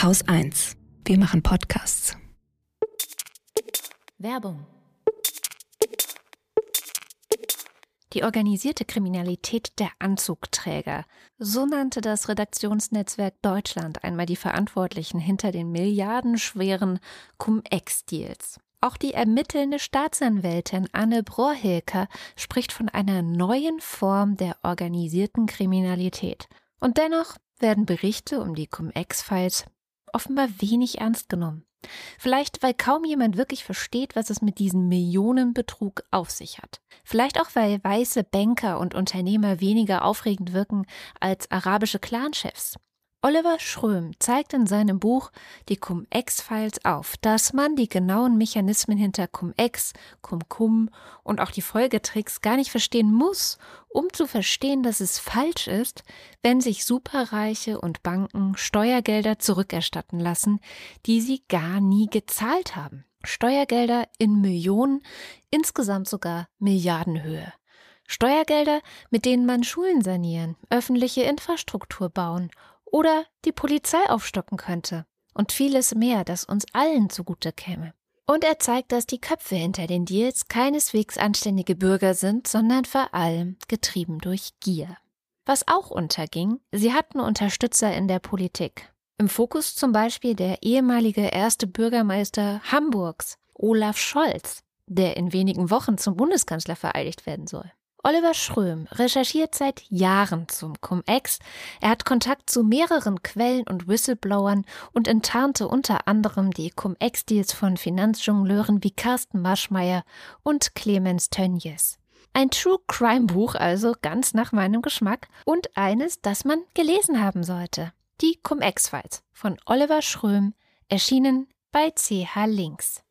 Haus 1. Wir machen Podcasts. Werbung. Die organisierte Kriminalität der Anzugträger. So nannte das Redaktionsnetzwerk Deutschland einmal die Verantwortlichen hinter den milliardenschweren Cum-Ex-Deals. Auch die ermittelnde Staatsanwältin Anne Brohilker spricht von einer neuen Form der organisierten Kriminalität. Und dennoch werden Berichte um die Cum-Ex-Files offenbar wenig ernst genommen. Vielleicht, weil kaum jemand wirklich versteht, was es mit diesem Millionenbetrug auf sich hat. Vielleicht auch, weil weiße Banker und Unternehmer weniger aufregend wirken als arabische Clanchefs. Oliver Schröm zeigt in seinem Buch Die Cum-Ex-Files auf, dass man die genauen Mechanismen hinter Cum-Ex, Cum-Cum und auch die Folgetricks gar nicht verstehen muss, um zu verstehen, dass es falsch ist, wenn sich Superreiche und Banken Steuergelder zurückerstatten lassen, die sie gar nie gezahlt haben. Steuergelder in Millionen, insgesamt sogar Milliardenhöhe. Steuergelder, mit denen man Schulen sanieren, öffentliche Infrastruktur bauen oder die Polizei aufstocken könnte und vieles mehr, das uns allen zugute käme. Und er zeigt, dass die Köpfe hinter den Deals keineswegs anständige Bürger sind, sondern vor allem getrieben durch Gier. Was auch unterging, sie hatten Unterstützer in der Politik. Im Fokus zum Beispiel der ehemalige erste Bürgermeister Hamburgs, Olaf Scholz, der in wenigen Wochen zum Bundeskanzler vereidigt werden soll. Oliver Schröm recherchiert seit Jahren zum Cum-Ex. Er hat Kontakt zu mehreren Quellen und Whistleblowern und enttarnte unter anderem die Cum-Ex-Deals von Finanzjongleuren wie Carsten Maschmeyer und Clemens Tönjes. Ein True Crime Buch also ganz nach meinem Geschmack und eines, das man gelesen haben sollte. Die Cum-Ex-Files von Oliver Schröm, erschienen bei CH Links.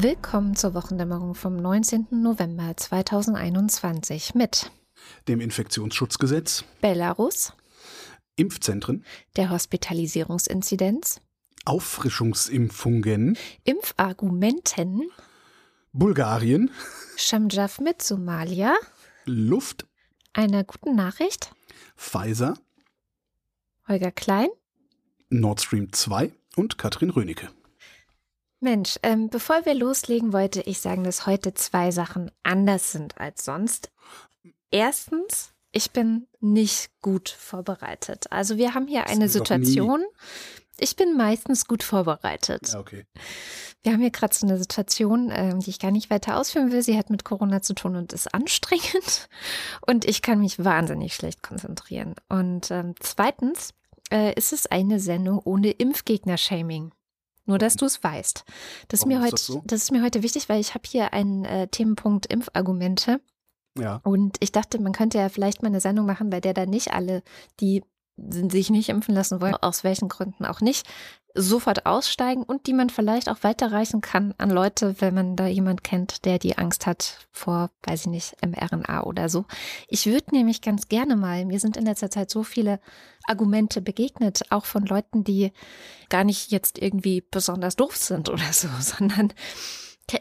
Willkommen zur Wochendämmerung vom 19. November 2021 mit dem Infektionsschutzgesetz, Belarus, Impfzentren, der Hospitalisierungsinzidenz, Auffrischungsimpfungen, Impfargumenten, Bulgarien, Shamjaf mit Somalia, Luft, einer guten Nachricht, Pfizer, Holger Klein, Nord Stream 2 und Katrin Rönecke. Mensch, ähm, bevor wir loslegen, wollte ich sagen, dass heute zwei Sachen anders sind als sonst. Erstens, ich bin nicht gut vorbereitet. Also wir haben hier eine Situation. Ich bin meistens gut vorbereitet. Ja, okay. Wir haben hier gerade so eine Situation, äh, die ich gar nicht weiter ausführen will. Sie hat mit Corona zu tun und ist anstrengend. Und ich kann mich wahnsinnig schlecht konzentrieren. Und ähm, zweitens äh, ist es eine Sendung ohne Impfgegner-Shaming. Nur, dass du es weißt. Das ist, mir heute, das, so? das ist mir heute wichtig, weil ich habe hier einen äh, Themenpunkt Impfargumente. Ja. Und ich dachte, man könnte ja vielleicht mal eine Sendung machen, bei der dann nicht alle, die sich nicht impfen lassen wollen, aus welchen Gründen auch nicht, sofort aussteigen und die man vielleicht auch weiterreichen kann an Leute, wenn man da jemand kennt, der die Angst hat vor, weiß ich nicht, mRNA oder so. Ich würde nämlich ganz gerne mal, mir sind in letzter Zeit so viele Argumente begegnet, auch von Leuten, die gar nicht jetzt irgendwie besonders doof sind oder so, sondern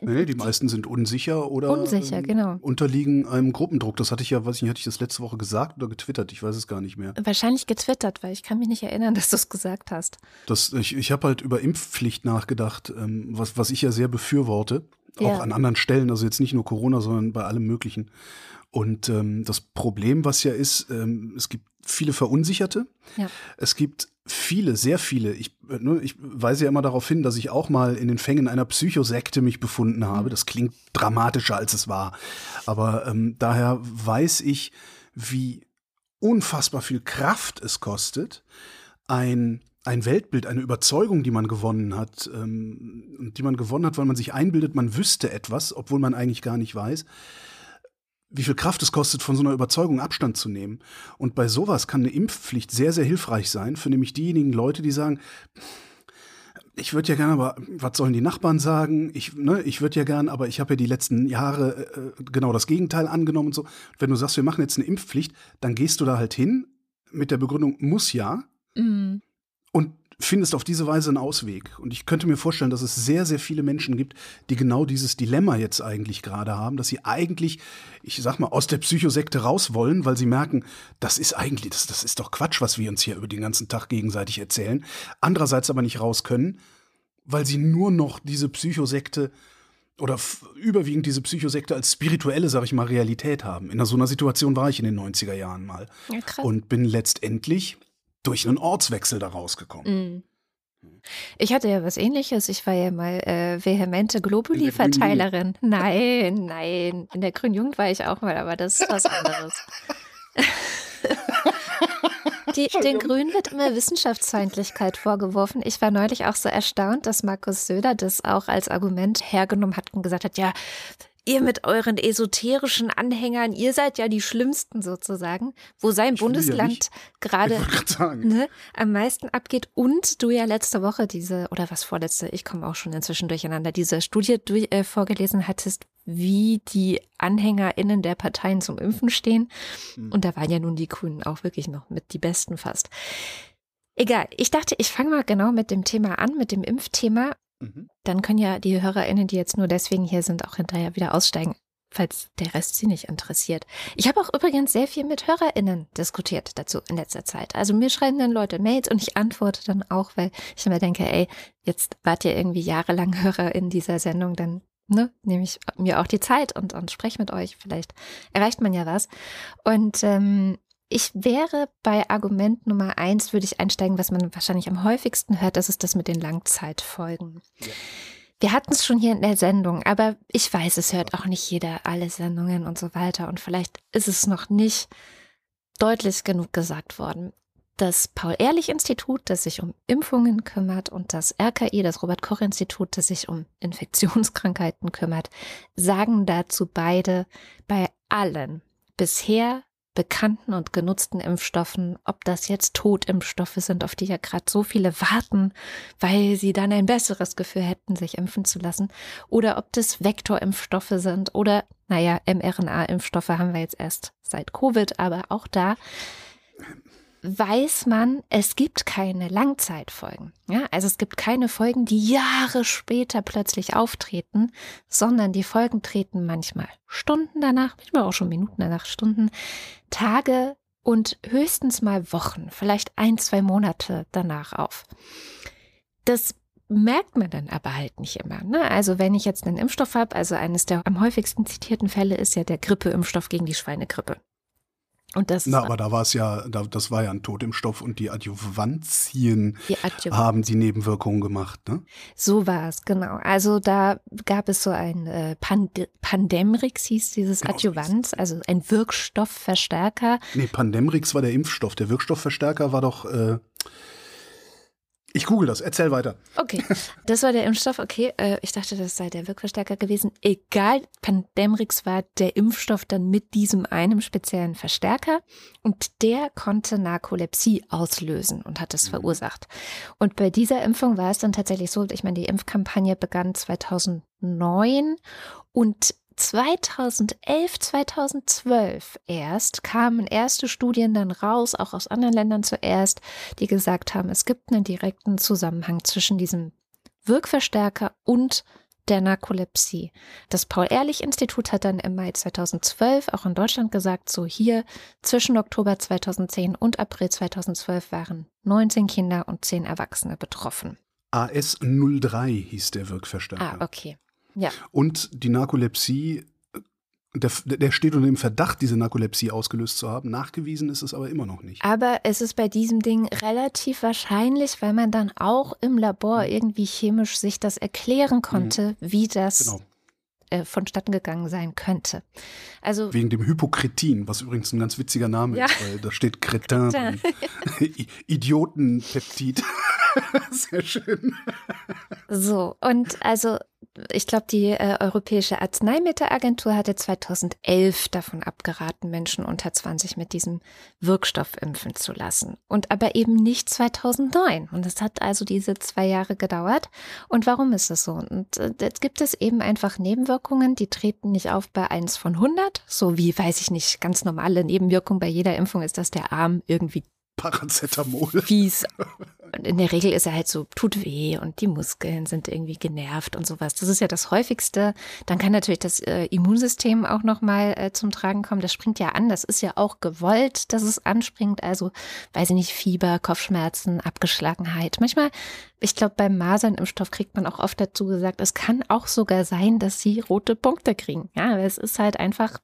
Nee, die meisten sind unsicher oder unsicher, genau. unterliegen einem Gruppendruck. Das hatte ich ja, weiß ich nicht, hatte ich das letzte Woche gesagt oder getwittert? Ich weiß es gar nicht mehr. Wahrscheinlich getwittert, weil ich kann mich nicht erinnern, dass du es gesagt hast. Das, ich ich habe halt über Impfpflicht nachgedacht, ähm, was, was ich ja sehr befürworte. Ja. Auch an anderen Stellen, also jetzt nicht nur Corona, sondern bei allem Möglichen. Und ähm, das Problem, was ja ist, ähm, es gibt viele Verunsicherte. Ja. Es gibt viele, sehr viele. Ich, ne, ich weise ja immer darauf hin, dass ich auch mal in den Fängen einer Psychosekte mich befunden habe. Mhm. Das klingt dramatischer, als es war. Aber ähm, daher weiß ich, wie unfassbar viel Kraft es kostet, ein ein Weltbild, eine Überzeugung, die man gewonnen hat, ähm, die man gewonnen hat, weil man sich einbildet, man wüsste etwas, obwohl man eigentlich gar nicht weiß, wie viel Kraft es kostet, von so einer Überzeugung Abstand zu nehmen. Und bei sowas kann eine Impfpflicht sehr, sehr hilfreich sein, für nämlich diejenigen Leute, die sagen, ich würde ja gerne, aber was sollen die Nachbarn sagen? Ich, ne, ich würde ja gerne, aber ich habe ja die letzten Jahre äh, genau das Gegenteil angenommen und so. Wenn du sagst, wir machen jetzt eine Impfpflicht, dann gehst du da halt hin mit der Begründung, muss ja. Mhm. Findest auf diese Weise einen Ausweg. Und ich könnte mir vorstellen, dass es sehr, sehr viele Menschen gibt, die genau dieses Dilemma jetzt eigentlich gerade haben, dass sie eigentlich, ich sag mal, aus der Psychosekte raus wollen, weil sie merken, das ist eigentlich, das, das ist doch Quatsch, was wir uns hier über den ganzen Tag gegenseitig erzählen. Andererseits aber nicht raus können, weil sie nur noch diese Psychosekte oder überwiegend diese Psychosekte als spirituelle, sag ich mal, Realität haben. In so einer Situation war ich in den 90er Jahren mal. Ja, und bin letztendlich durch einen Ortswechsel da rausgekommen. Mm. Ich hatte ja was ähnliches. Ich war ja mal äh, vehemente Globuli-Verteilerin. Nein, nein. In der Grünen Jugend war ich auch mal, aber das ist was anderes. Die, den Grünen wird immer Wissenschaftsfeindlichkeit vorgeworfen. Ich war neulich auch so erstaunt, dass Markus Söder das auch als Argument hergenommen hat und gesagt hat, ja, ihr mit euren esoterischen Anhängern, ihr seid ja die Schlimmsten sozusagen, wo sein ich Bundesland gerade ne, am meisten abgeht und du ja letzte Woche diese, oder was vorletzte, ich komme auch schon inzwischen durcheinander, diese Studie durch, äh, vorgelesen hattest, wie die AnhängerInnen der Parteien zum Impfen stehen. Mhm. Und da waren ja nun die Grünen auch wirklich noch mit die Besten fast. Egal, ich dachte, ich fange mal genau mit dem Thema an, mit dem Impfthema Mhm. Dann können ja die HörerInnen, die jetzt nur deswegen hier sind, auch hinterher wieder aussteigen, falls der Rest sie nicht interessiert. Ich habe auch übrigens sehr viel mit HörerInnen diskutiert dazu in letzter Zeit. Also mir schreiben dann Leute Mails und ich antworte dann auch, weil ich immer denke, ey, jetzt wart ihr irgendwie jahrelang Hörer in dieser Sendung, dann ne, nehme ich mir auch die Zeit und, und spreche mit euch. Vielleicht erreicht man ja was. Und ähm, ich wäre bei Argument Nummer eins, würde ich einsteigen, was man wahrscheinlich am häufigsten hört, das ist das mit den Langzeitfolgen. Ja. Wir hatten es schon hier in der Sendung, aber ich weiß, es hört auch nicht jeder alle Sendungen und so weiter. Und vielleicht ist es noch nicht deutlich genug gesagt worden. Das Paul-Ehrlich-Institut, das sich um Impfungen kümmert, und das RKI, das Robert-Koch-Institut, das sich um Infektionskrankheiten kümmert, sagen dazu beide bei allen bisher bekannten und genutzten Impfstoffen, ob das jetzt Totimpfstoffe sind, auf die ja gerade so viele warten, weil sie dann ein besseres Gefühl hätten, sich impfen zu lassen, oder ob das Vektorimpfstoffe sind oder, naja, mRNA-Impfstoffe haben wir jetzt erst seit Covid, aber auch da weiß man, es gibt keine Langzeitfolgen. Ja, also es gibt keine Folgen, die Jahre später plötzlich auftreten, sondern die Folgen treten manchmal Stunden danach, manchmal auch schon Minuten danach, Stunden, Tage und höchstens mal Wochen, vielleicht ein, zwei Monate danach auf. Das merkt man dann aber halt nicht immer. Ne? Also wenn ich jetzt einen Impfstoff habe, also eines der am häufigsten zitierten Fälle ist ja der Grippeimpfstoff gegen die Schweinegrippe. Und das Na, aber da war es ja, da, das war ja ein Totimpfstoff und die Adjuvantien die Adjuvant. haben die Nebenwirkungen gemacht, ne? So war es, genau. Also da gab es so ein äh, Pand Pandemrix hieß dieses genau, Adjuvant, also ein Wirkstoffverstärker. Nee, Pandemrix war der Impfstoff. Der Wirkstoffverstärker war doch äh, ich google das, erzähl weiter. Okay, das war der Impfstoff. Okay, äh, ich dachte, das sei der Wirkverstärker gewesen. Egal, Pandemrix war der Impfstoff dann mit diesem einem speziellen Verstärker und der konnte Narkolepsie auslösen und hat es mhm. verursacht. Und bei dieser Impfung war es dann tatsächlich so, ich meine, die Impfkampagne begann 2009 und 2011, 2012 erst kamen erste Studien dann raus, auch aus anderen Ländern zuerst, die gesagt haben, es gibt einen direkten Zusammenhang zwischen diesem Wirkverstärker und der Narkolepsie. Das Paul-Ehrlich-Institut hat dann im Mai 2012 auch in Deutschland gesagt, so hier zwischen Oktober 2010 und April 2012 waren 19 Kinder und 10 Erwachsene betroffen. AS03 hieß der Wirkverstärker. Ah, okay. Ja. Und die Narkolepsie, der, der steht unter dem Verdacht, diese Narkolepsie ausgelöst zu haben. Nachgewiesen ist es aber immer noch nicht. Aber es ist bei diesem Ding relativ wahrscheinlich, weil man dann auch im Labor mhm. irgendwie chemisch sich das erklären konnte, mhm. wie das genau äh, vonstatten gegangen sein könnte. Also wegen dem Hypokretin, was übrigens ein ganz witziger Name ja. ist, weil da steht Kretin, Idiotenpeptid. Sehr schön. So und also ich glaube, die äh, Europäische Arzneimittelagentur hatte 2011 davon abgeraten, Menschen unter 20 mit diesem Wirkstoff impfen zu lassen. Und aber eben nicht 2009. Und es hat also diese zwei Jahre gedauert. Und warum ist es so? Und äh, jetzt gibt es eben einfach Nebenwirkungen, die treten nicht auf bei 1 von 100. So wie, weiß ich nicht, ganz normale Nebenwirkung bei jeder Impfung ist, dass der Arm irgendwie Paracetamol. Fies. Und in der Regel ist er halt so, tut weh und die Muskeln sind irgendwie genervt und sowas. Das ist ja das häufigste. Dann kann natürlich das äh, Immunsystem auch nochmal äh, zum Tragen kommen. Das springt ja an. Das ist ja auch gewollt, dass es anspringt. Also, weiß ich nicht, Fieber, Kopfschmerzen, Abgeschlagenheit. Manchmal, ich glaube, beim Masernimpfstoff kriegt man auch oft dazu gesagt, es kann auch sogar sein, dass sie rote Punkte kriegen. Ja, es ist halt einfach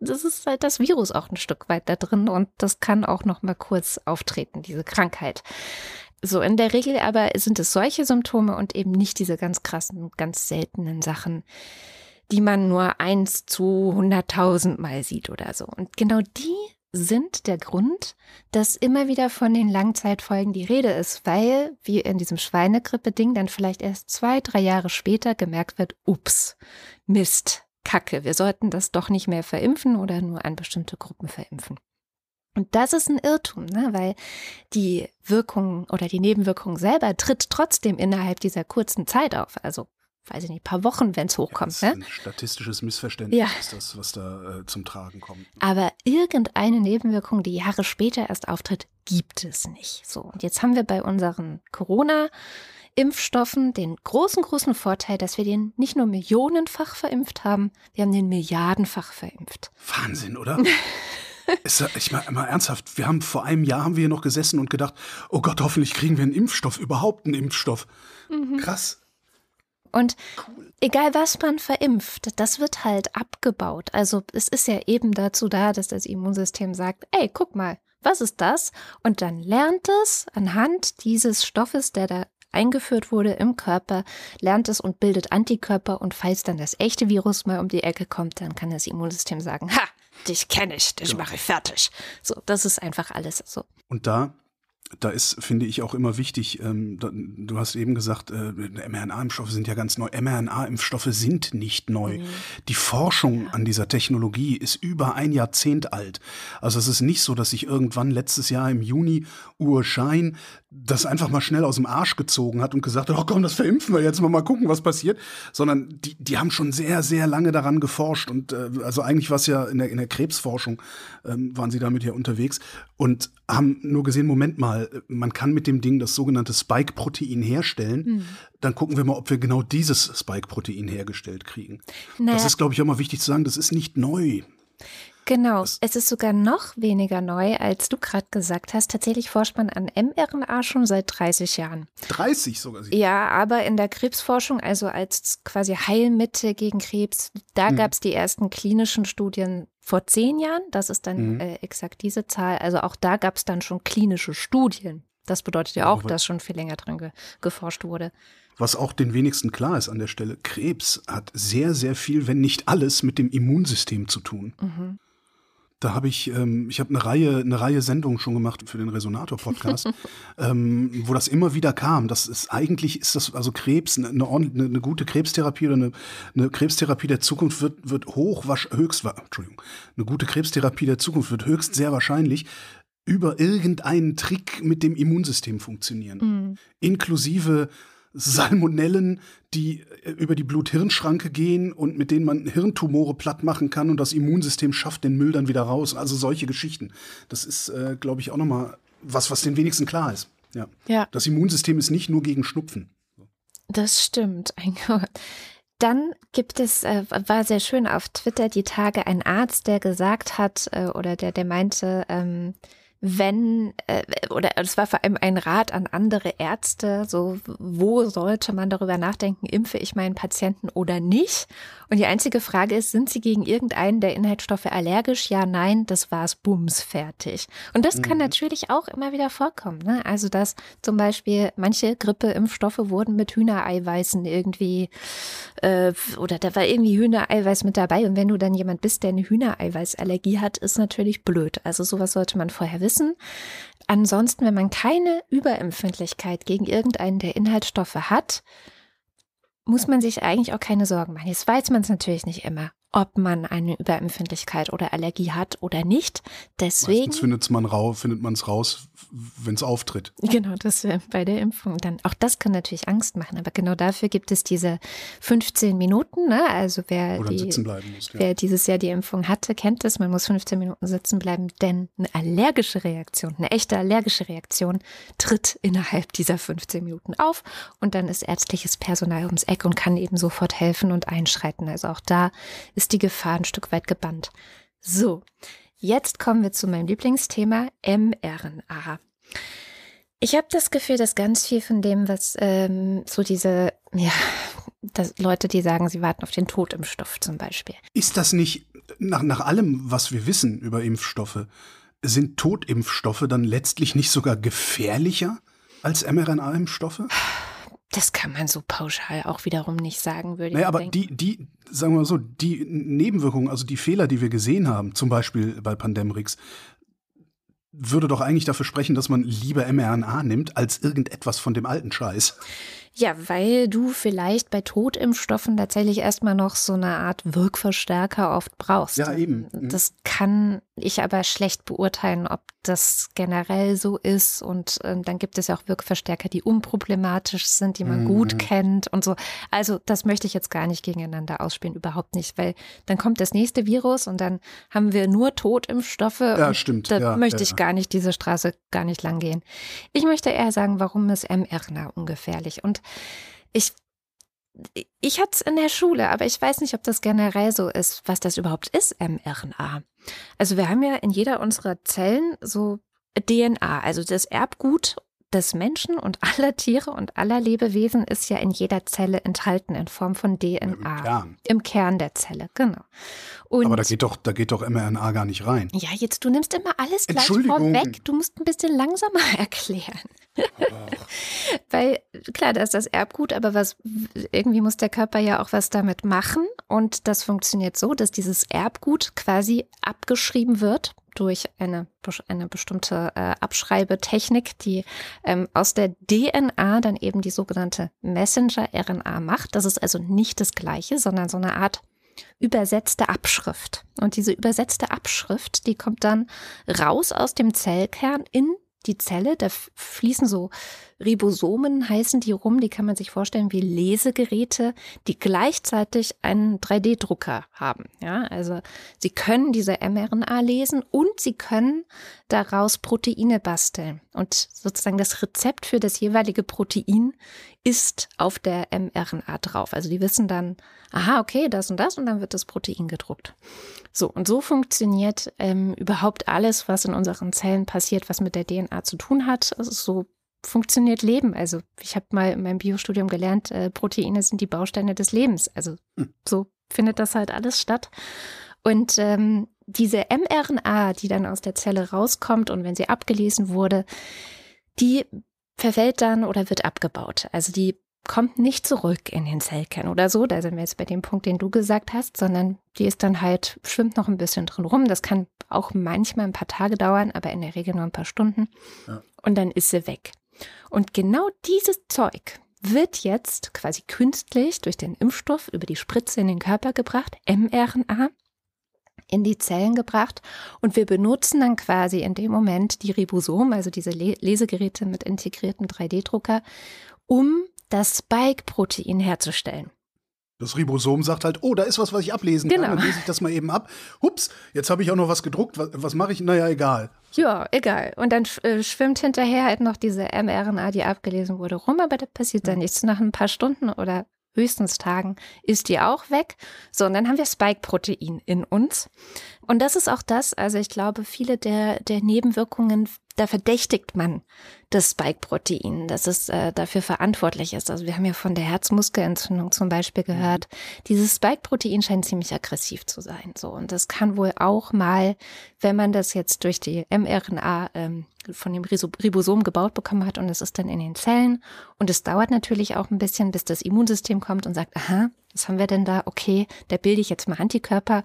das ist halt das Virus auch ein Stück weit da drin und das kann auch noch mal kurz auftreten, diese Krankheit. So, in der Regel aber sind es solche Symptome und eben nicht diese ganz krassen, ganz seltenen Sachen, die man nur eins zu hunderttausend Mal sieht oder so. Und genau die sind der Grund, dass immer wieder von den Langzeitfolgen die Rede ist, weil, wie in diesem Schweinegrippe-Ding, dann vielleicht erst zwei, drei Jahre später gemerkt wird, ups, Mist, Kacke, wir sollten das doch nicht mehr verimpfen oder nur an bestimmte Gruppen verimpfen. Und das ist ein Irrtum, ne? weil die Wirkung oder die Nebenwirkung selber tritt trotzdem innerhalb dieser kurzen Zeit auf. Also, weiß ich nicht, paar Wochen, wenn es hochkommt. Ja, ne? Ein statistisches Missverständnis Ja. ist das, was da äh, zum Tragen kommt. Aber irgendeine Nebenwirkung, die Jahre später erst auftritt, gibt es nicht. So, und jetzt haben wir bei unseren Corona-Impfstoffen den großen, großen Vorteil, dass wir den nicht nur millionenfach verimpft haben, wir haben den milliardenfach verimpft. Wahnsinn, oder? Ist, ich meine mal ernsthaft, wir haben vor einem Jahr haben wir hier noch gesessen und gedacht, oh Gott, hoffentlich kriegen wir einen Impfstoff, überhaupt einen Impfstoff. Mhm. Krass. Und egal was man verimpft, das wird halt abgebaut. Also es ist ja eben dazu da, dass das Immunsystem sagt, ey, guck mal, was ist das? Und dann lernt es anhand dieses Stoffes, der da eingeführt wurde im Körper, lernt es und bildet Antikörper und falls dann das echte Virus mal um die Ecke kommt, dann kann das Immunsystem sagen, ha, dich kenne ich, dich mache ich fertig. So, das ist einfach alles so. Und da, da ist, finde ich, auch immer wichtig, ähm, da, du hast eben gesagt, äh, mRNA-Impfstoffe sind ja ganz neu. mRNA-Impfstoffe sind nicht neu. Die Forschung an dieser Technologie ist über ein Jahrzehnt alt. Also es ist nicht so, dass sich irgendwann letztes Jahr im Juni Urschein das einfach mal schnell aus dem Arsch gezogen hat und gesagt hat, oh komm, das verimpfen wir jetzt mal, mal gucken, was passiert. Sondern die, die haben schon sehr, sehr lange daran geforscht. Und äh, also eigentlich war es ja in der, in der Krebsforschung, ähm, waren sie damit ja unterwegs und haben nur gesehen, Moment mal, man kann mit dem Ding das sogenannte Spike-Protein herstellen. Dann gucken wir mal, ob wir genau dieses Spike-Protein hergestellt kriegen. Naja. Das ist, glaube ich, auch mal wichtig zu sagen, das ist nicht neu. Genau, es ist sogar noch weniger neu, als du gerade gesagt hast. Tatsächlich forscht man an mRNA schon seit 30 Jahren. 30 sogar. Ja, aber in der Krebsforschung, also als quasi Heilmittel gegen Krebs, da gab es die ersten klinischen Studien vor zehn Jahren. Das ist dann Mhm. äh, exakt diese Zahl. Also auch da gab es dann schon klinische Studien. Das bedeutet ja auch, dass schon viel länger dran ge geforscht wurde. Was auch den wenigsten klar ist an der Stelle, Krebs hat sehr, sehr viel, wenn nicht alles, mit dem Immunsystem zu tun. Mhm. Da habe ich, ähm, ich habe eine Reihe, eine Reihe Sendungen schon gemacht für den Resonator-Podcast, ähm, wo das immer wieder kam. Das ist eigentlich ist das also Krebs, eine, eine, eine, eine gute Krebstherapie oder eine, eine Krebstherapie der Zukunft wird, wird hoch, höchst, Entschuldigung, eine gute Krebstherapie der Zukunft wird höchst sehr wahrscheinlich über irgendeinen Trick mit dem Immunsystem funktionieren Mhm. inklusive Salmonellen, die äh, über die Blut-Hirn-Schranke gehen und mit denen man Hirntumore platt machen kann und das Immunsystem schafft den Müll dann wieder raus. Also solche Geschichten. Das ist, äh, glaube ich, auch nochmal was, was den wenigsten klar ist. Ja. Ja. Das Immunsystem ist nicht nur gegen Schnupfen. Das stimmt. Dann gibt es, äh, war sehr schön auf Twitter die Tage ein Arzt, der gesagt hat, äh, oder der, der meinte, ähm, wenn, äh, oder es war vor allem ein Rat an andere Ärzte, so, wo sollte man darüber nachdenken, impfe ich meinen Patienten oder nicht? Und die einzige Frage ist, sind sie gegen irgendeinen der Inhaltsstoffe allergisch? Ja, nein, das war's, bums, fertig. Und das kann natürlich auch immer wieder vorkommen, ne? Also, dass zum Beispiel manche Grippeimpfstoffe wurden mit Hühnereiweißen irgendwie, äh, oder da war irgendwie Hühnereiweiß mit dabei. Und wenn du dann jemand bist, der eine Hühnereiweißallergie hat, ist natürlich blöd. Also sowas sollte man vorher wissen. Ansonsten, wenn man keine Überempfindlichkeit gegen irgendeinen der Inhaltsstoffe hat, muss man sich eigentlich auch keine Sorgen machen. Jetzt weiß man es natürlich nicht immer ob man eine Überempfindlichkeit oder Allergie hat oder nicht. Deswegen findet man raus, findet man es raus, wenn es auftritt. Genau, das wäre bei der Impfung dann. Auch das kann natürlich Angst machen, aber genau dafür gibt es diese 15 Minuten. Ne? Also wer, die, muss, ja. wer dieses Jahr die Impfung hatte, kennt es. Man muss 15 Minuten sitzen bleiben, denn eine allergische Reaktion, eine echte allergische Reaktion tritt innerhalb dieser 15 Minuten auf und dann ist ärztliches Personal ums Eck und kann eben sofort helfen und einschreiten. Also auch da ist die Gefahr ein Stück weit gebannt. So, jetzt kommen wir zu meinem Lieblingsthema mRNA. Ich habe das Gefühl, dass ganz viel von dem, was ähm, so diese, ja, dass Leute, die sagen, sie warten auf den Totimpfstoff zum Beispiel. Ist das nicht, nach, nach allem, was wir wissen über Impfstoffe, sind Totimpfstoffe dann letztlich nicht sogar gefährlicher als mRNA-Impfstoffe? Das kann man so pauschal auch wiederum nicht sagen, würde naja, ich aber denken. die, die, sagen wir mal so, die Nebenwirkungen, also die Fehler, die wir gesehen haben, zum Beispiel bei Pandemrix, würde doch eigentlich dafür sprechen, dass man lieber mRNA nimmt als irgendetwas von dem alten Scheiß. Ja, weil du vielleicht bei Totimpfstoffen tatsächlich erstmal noch so eine Art Wirkverstärker oft brauchst. Ja, eben. Mhm. Das kann ich aber schlecht beurteilen, ob das generell so ist. Und äh, dann gibt es ja auch Wirkverstärker, die unproblematisch sind, die man mhm. gut kennt und so. Also das möchte ich jetzt gar nicht gegeneinander ausspielen, überhaupt nicht, weil dann kommt das nächste Virus und dann haben wir nur Totimpfstoffe. Ja, stimmt. Da ja, möchte ja, ich gar nicht diese Straße gar nicht lang gehen. Ich möchte eher sagen, warum ist mRNA ungefährlich? Und ich ich hatte es in der Schule, aber ich weiß nicht, ob das generell so ist, was das überhaupt ist, mRNA. Also wir haben ja in jeder unserer Zellen so DNA, also das Erbgut des Menschen und aller Tiere und aller Lebewesen ist ja in jeder Zelle enthalten in Form von DNA. Im Kern, Im Kern der Zelle, genau. Und Aber da geht doch, da geht doch mRNA gar nicht rein. Ja, jetzt du nimmst immer alles gleich vorweg. Du musst ein bisschen langsamer erklären. Weil klar, da ist das Erbgut, aber was irgendwie muss der Körper ja auch was damit machen und das funktioniert so, dass dieses Erbgut quasi abgeschrieben wird durch eine, eine bestimmte äh, Abschreibetechnik, die ähm, aus der DNA dann eben die sogenannte Messenger-RNA macht. Das ist also nicht das Gleiche, sondern so eine Art übersetzte Abschrift. Und diese übersetzte Abschrift, die kommt dann raus aus dem Zellkern in die Zelle, da fließen so Ribosomen, heißen die rum, die kann man sich vorstellen wie Lesegeräte, die gleichzeitig einen 3D-Drucker haben. Ja, also sie können diese mRNA lesen und sie können daraus Proteine basteln. Und sozusagen das Rezept für das jeweilige Protein ist auf der mRNA drauf. Also die wissen dann, aha, okay, das und das und dann wird das Protein gedruckt. So, und so funktioniert ähm, überhaupt alles, was in unseren Zellen passiert, was mit der DNA zu tun hat. Also so funktioniert Leben. Also ich habe mal in meinem Biostudium gelernt, äh, Proteine sind die Bausteine des Lebens. Also hm. so findet das halt alles statt. Und ähm, diese mRNA, die dann aus der Zelle rauskommt und wenn sie abgelesen wurde, die verfällt dann oder wird abgebaut. Also die kommt nicht zurück in den Zellkern oder so. Da sind wir jetzt bei dem Punkt, den du gesagt hast, sondern die ist dann halt, schwimmt noch ein bisschen drin rum. Das kann auch manchmal ein paar Tage dauern, aber in der Regel nur ein paar Stunden. Ja. Und dann ist sie weg. Und genau dieses Zeug wird jetzt quasi künstlich durch den Impfstoff über die Spritze in den Körper gebracht, mRNA, in die Zellen gebracht und wir benutzen dann quasi in dem Moment die Ribosomen, also diese Lesegeräte mit integrierten 3D-Drucker, um das Spike-Protein herzustellen. Das Ribosom sagt halt, oh, da ist was, was ich ablesen genau. kann. Dann lese ich das mal eben ab. Hups, jetzt habe ich auch noch was gedruckt. Was, was mache ich? Naja, egal. Ja, egal. Und dann äh, schwimmt hinterher halt noch diese mRNA, die abgelesen wurde, rum, aber da passiert dann nichts. Nach ein paar Stunden oder höchstens Tagen ist die auch weg. So, und dann haben wir Spike-Protein in uns. Und das ist auch das, also ich glaube, viele der, der Nebenwirkungen, da verdächtigt man das Spike-Protein, dass es äh, dafür verantwortlich ist. Also wir haben ja von der Herzmuskelentzündung zum Beispiel mhm. gehört. Dieses Spike-Protein scheint ziemlich aggressiv zu sein. So und das kann wohl auch mal, wenn man das jetzt durch die mRNA ähm, von dem Ribosom gebaut bekommen hat und es ist dann in den Zellen und es dauert natürlich auch ein bisschen, bis das Immunsystem kommt und sagt, aha, was haben wir denn da? Okay, da bilde ich jetzt mal Antikörper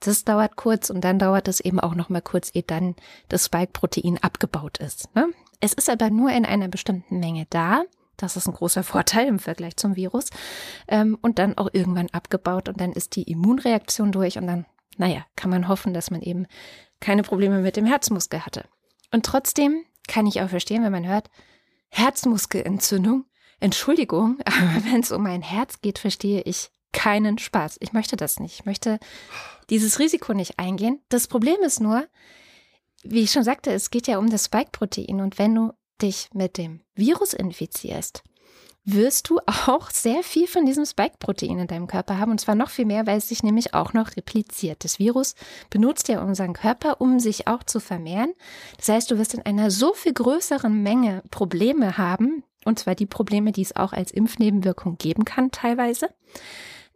das dauert kurz und dann dauert es eben auch noch mal kurz, ehe dann das Spike-Protein abgebaut ist. Ne? Es ist aber nur in einer bestimmten Menge da, Das ist ein großer Vorteil im Vergleich zum Virus. Ähm, und dann auch irgendwann abgebaut und dann ist die Immunreaktion durch und dann, naja, kann man hoffen, dass man eben keine Probleme mit dem Herzmuskel hatte. Und trotzdem kann ich auch verstehen, wenn man hört, Herzmuskelentzündung. Entschuldigung, aber wenn es um mein Herz geht, verstehe ich keinen Spaß. Ich möchte das nicht. Ich möchte dieses Risiko nicht eingehen. Das Problem ist nur, wie ich schon sagte, es geht ja um das Spike-Protein. Und wenn du dich mit dem Virus infizierst, wirst du auch sehr viel von diesem Spike-Protein in deinem Körper haben. Und zwar noch viel mehr, weil es sich nämlich auch noch repliziert. Das Virus benutzt ja unseren Körper, um sich auch zu vermehren. Das heißt, du wirst in einer so viel größeren Menge Probleme haben. Und zwar die Probleme, die es auch als Impfnebenwirkung geben kann, teilweise.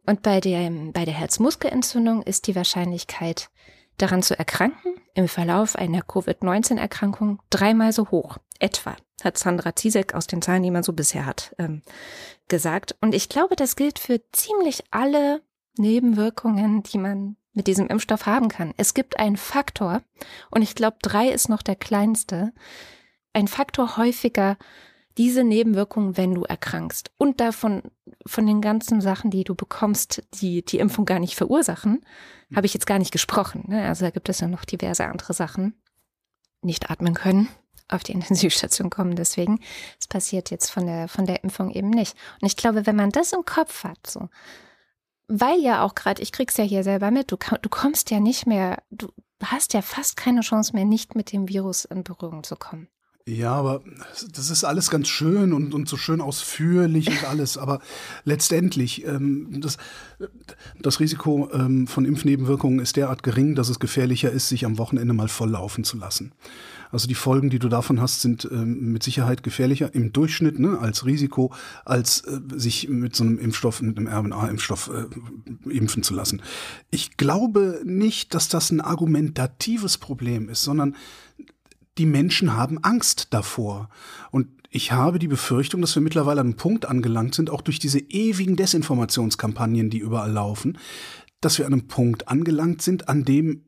Und bei der, bei der Herzmuskelentzündung ist die Wahrscheinlichkeit daran zu erkranken im Verlauf einer Covid-19-Erkrankung dreimal so hoch. Etwa, hat Sandra Zizek aus den Zahlen, die man so bisher hat, ähm, gesagt. Und ich glaube, das gilt für ziemlich alle Nebenwirkungen, die man mit diesem Impfstoff haben kann. Es gibt einen Faktor, und ich glaube, drei ist noch der kleinste, ein Faktor häufiger diese Nebenwirkungen, wenn du erkrankst. Und davon, von den ganzen Sachen, die du bekommst, die die Impfung gar nicht verursachen, hm. habe ich jetzt gar nicht gesprochen. Ne? Also da gibt es ja noch diverse andere Sachen. Nicht atmen können, auf die Intensivstation kommen. Deswegen, es passiert jetzt von der, von der Impfung eben nicht. Und ich glaube, wenn man das im Kopf hat, so, weil ja auch gerade, ich krieg's ja hier selber mit, du, du kommst ja nicht mehr, du hast ja fast keine Chance mehr, nicht mit dem Virus in Berührung zu kommen. Ja, aber das ist alles ganz schön und, und so schön ausführlich und alles. Aber letztendlich, ähm, das, das Risiko ähm, von Impfnebenwirkungen ist derart gering, dass es gefährlicher ist, sich am Wochenende mal volllaufen zu lassen. Also die Folgen, die du davon hast, sind ähm, mit Sicherheit gefährlicher im Durchschnitt ne, als Risiko, als äh, sich mit so einem Impfstoff, mit einem RNA-Impfstoff äh, impfen zu lassen. Ich glaube nicht, dass das ein argumentatives Problem ist, sondern die Menschen haben Angst davor. Und ich habe die Befürchtung, dass wir mittlerweile an einem Punkt angelangt sind, auch durch diese ewigen Desinformationskampagnen, die überall laufen, dass wir an einem Punkt angelangt sind, an dem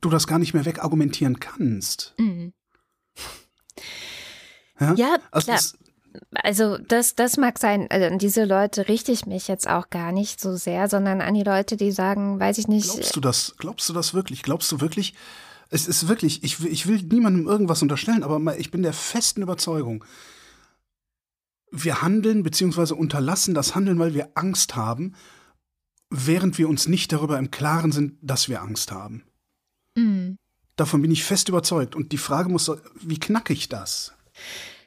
du das gar nicht mehr wegargumentieren kannst. Mhm. Ja, ja also klar. Das, also das, das mag sein. Also an diese Leute richte ich mich jetzt auch gar nicht so sehr, sondern an die Leute, die sagen, weiß ich nicht. Glaubst du das? Glaubst du das wirklich? Glaubst du wirklich, es ist wirklich, ich, ich will niemandem irgendwas unterstellen, aber ich bin der festen Überzeugung, wir handeln bzw. unterlassen das Handeln, weil wir Angst haben, während wir uns nicht darüber im Klaren sind, dass wir Angst haben. Mhm. Davon bin ich fest überzeugt. Und die Frage muss, wie knacke ich das?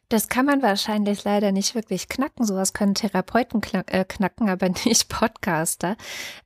Das kann man wahrscheinlich leider nicht wirklich knacken. Sowas können Therapeuten äh, knacken, aber nicht Podcaster.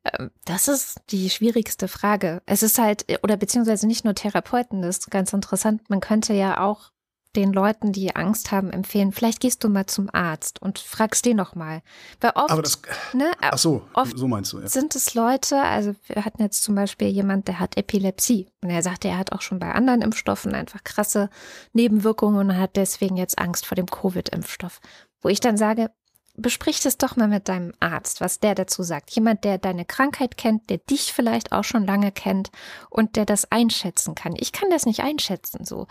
Ähm, das ist die schwierigste Frage. Es ist halt, oder beziehungsweise nicht nur Therapeuten, das ist ganz interessant. Man könnte ja auch den Leuten, die Angst haben, empfehlen, vielleicht gehst du mal zum Arzt und fragst den noch mal. Weil oft, Aber das, ne, ach so, oft so meinst du, ja. sind es Leute, also wir hatten jetzt zum Beispiel jemand, der hat Epilepsie und er sagte, er hat auch schon bei anderen Impfstoffen einfach krasse Nebenwirkungen und hat deswegen jetzt Angst vor dem Covid-Impfstoff. Wo ich dann sage, besprich das doch mal mit deinem Arzt, was der dazu sagt. Jemand, der deine Krankheit kennt, der dich vielleicht auch schon lange kennt und der das einschätzen kann. Ich kann das nicht einschätzen so.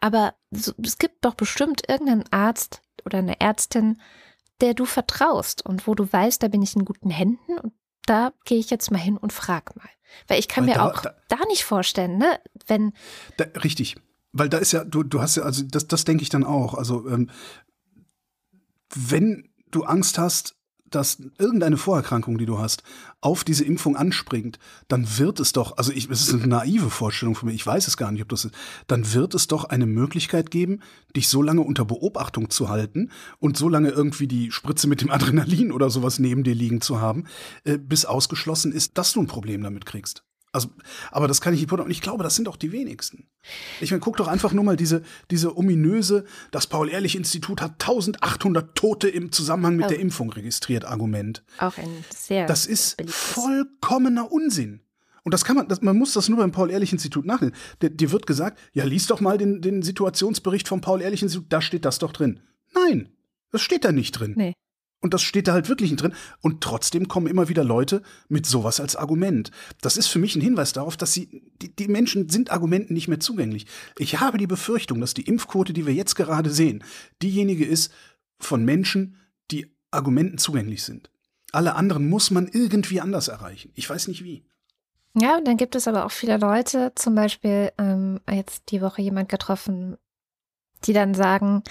Aber es gibt doch bestimmt irgendeinen Arzt oder eine Ärztin, der du vertraust und wo du weißt, da bin ich in guten Händen und da gehe ich jetzt mal hin und frag mal. Weil ich kann Weil mir da, auch da, da, nicht vorstellen, ne, wenn. Da, richtig. Weil da ist ja, du, du hast ja, also das, das denke ich dann auch. Also ähm, wenn du Angst hast, dass irgendeine Vorerkrankung, die du hast, auf diese Impfung anspringt, dann wird es doch, also ich, es ist eine naive Vorstellung von mir, ich weiß es gar nicht, ob das ist, dann wird es doch eine Möglichkeit geben, dich so lange unter Beobachtung zu halten und so lange irgendwie die Spritze mit dem Adrenalin oder sowas neben dir liegen zu haben, äh, bis ausgeschlossen ist, dass du ein Problem damit kriegst. Also, aber das kann ich nicht und ich glaube, das sind auch die wenigsten. Ich meine, guck doch einfach nur mal diese, diese ominöse, das Paul-Ehrlich-Institut hat 1800 Tote im Zusammenhang mit oh. der Impfung registriert, Argument. Auch ein sehr. Das ist vollkommener Unsinn. Und das kann man, das, man muss das nur beim Paul-Ehrlich-Institut nachlesen. Dir wird gesagt, ja, lies doch mal den, den Situationsbericht vom Paul-Ehrlich-Institut, da steht das doch drin. Nein, das steht da nicht drin. Nee. Und das steht da halt wirklich drin. Und trotzdem kommen immer wieder Leute mit sowas als Argument. Das ist für mich ein Hinweis darauf, dass sie, die, die Menschen sind Argumenten nicht mehr zugänglich. Ich habe die Befürchtung, dass die Impfquote, die wir jetzt gerade sehen, diejenige ist, von Menschen, die Argumenten zugänglich sind. Alle anderen muss man irgendwie anders erreichen. Ich weiß nicht wie. Ja, und dann gibt es aber auch viele Leute, zum Beispiel ähm, jetzt die Woche jemand getroffen, die dann sagen,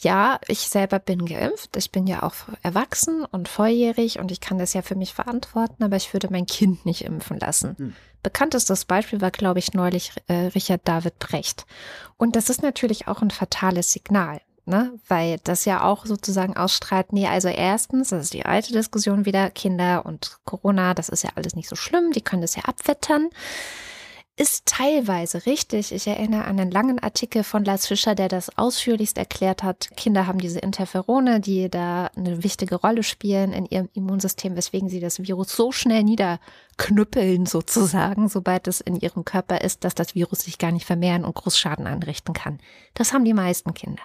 ja, ich selber bin geimpft, ich bin ja auch erwachsen und volljährig und ich kann das ja für mich verantworten, aber ich würde mein Kind nicht impfen lassen. Hm. Bekanntestes Beispiel war, glaube ich, neulich äh, Richard David Brecht. Und das ist natürlich auch ein fatales Signal ne? Weil das ja auch sozusagen ausstrahlt, nee, also erstens, das ist die alte Diskussion wieder, Kinder und Corona, das ist ja alles nicht so schlimm, die können das ja abwettern ist teilweise richtig. Ich erinnere an einen langen Artikel von Lars Fischer, der das ausführlichst erklärt hat. Kinder haben diese Interferone, die da eine wichtige Rolle spielen in ihrem Immunsystem, weswegen sie das Virus so schnell niederknüppeln sozusagen, sobald es in ihrem Körper ist, dass das Virus sich gar nicht vermehren und Großschaden anrichten kann. Das haben die meisten Kinder.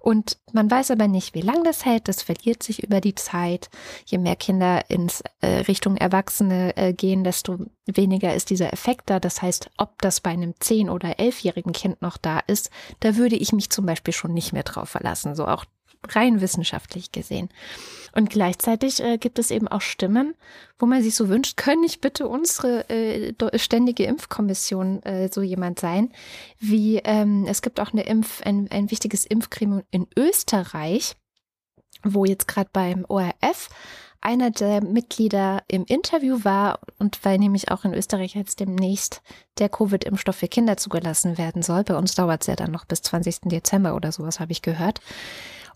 Und man weiß aber nicht, wie lange das hält. Das verliert sich über die Zeit. Je mehr Kinder ins äh, Richtung Erwachsene äh, gehen, desto weniger ist dieser Effekt da. Das heißt, ob das bei einem zehn- oder elfjährigen Kind noch da ist, da würde ich mich zum Beispiel schon nicht mehr drauf verlassen, so auch rein wissenschaftlich gesehen. Und gleichzeitig äh, gibt es eben auch Stimmen, wo man sich so wünscht, können nicht bitte unsere äh, ständige Impfkommission äh, so jemand sein, wie ähm, es gibt auch eine Impf, ein, ein wichtiges Impfgremium in Österreich, wo jetzt gerade beim ORF einer der Mitglieder im Interview war und weil nämlich auch in Österreich jetzt demnächst der Covid-Impfstoff für Kinder zugelassen werden soll. Bei uns dauert es ja dann noch bis 20. Dezember oder sowas, habe ich gehört.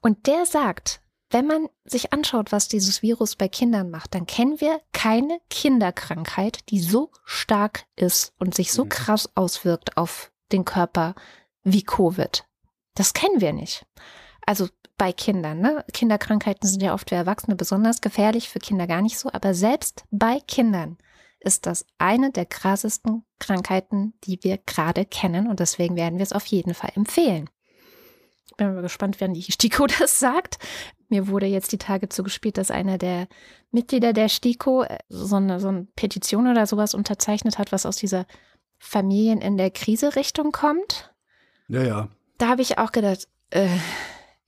Und der sagt, wenn man sich anschaut, was dieses Virus bei Kindern macht, dann kennen wir keine Kinderkrankheit, die so stark ist und sich so mhm. krass auswirkt auf den Körper wie Covid. Das kennen wir nicht. Also bei Kindern. Ne? Kinderkrankheiten sind ja oft für Erwachsene besonders gefährlich, für Kinder gar nicht so. Aber selbst bei Kindern ist das eine der krassesten Krankheiten, die wir gerade kennen. Und deswegen werden wir es auf jeden Fall empfehlen. Ich bin mal gespannt, wenn die STIKO das sagt. Mir wurde jetzt die Tage zugespielt, dass einer der Mitglieder der STIKO äh, so eine, so eine Petition oder sowas unterzeichnet hat, was aus dieser Familien in der Krise-Richtung kommt. Ja, ja. Da habe ich auch gedacht, äh,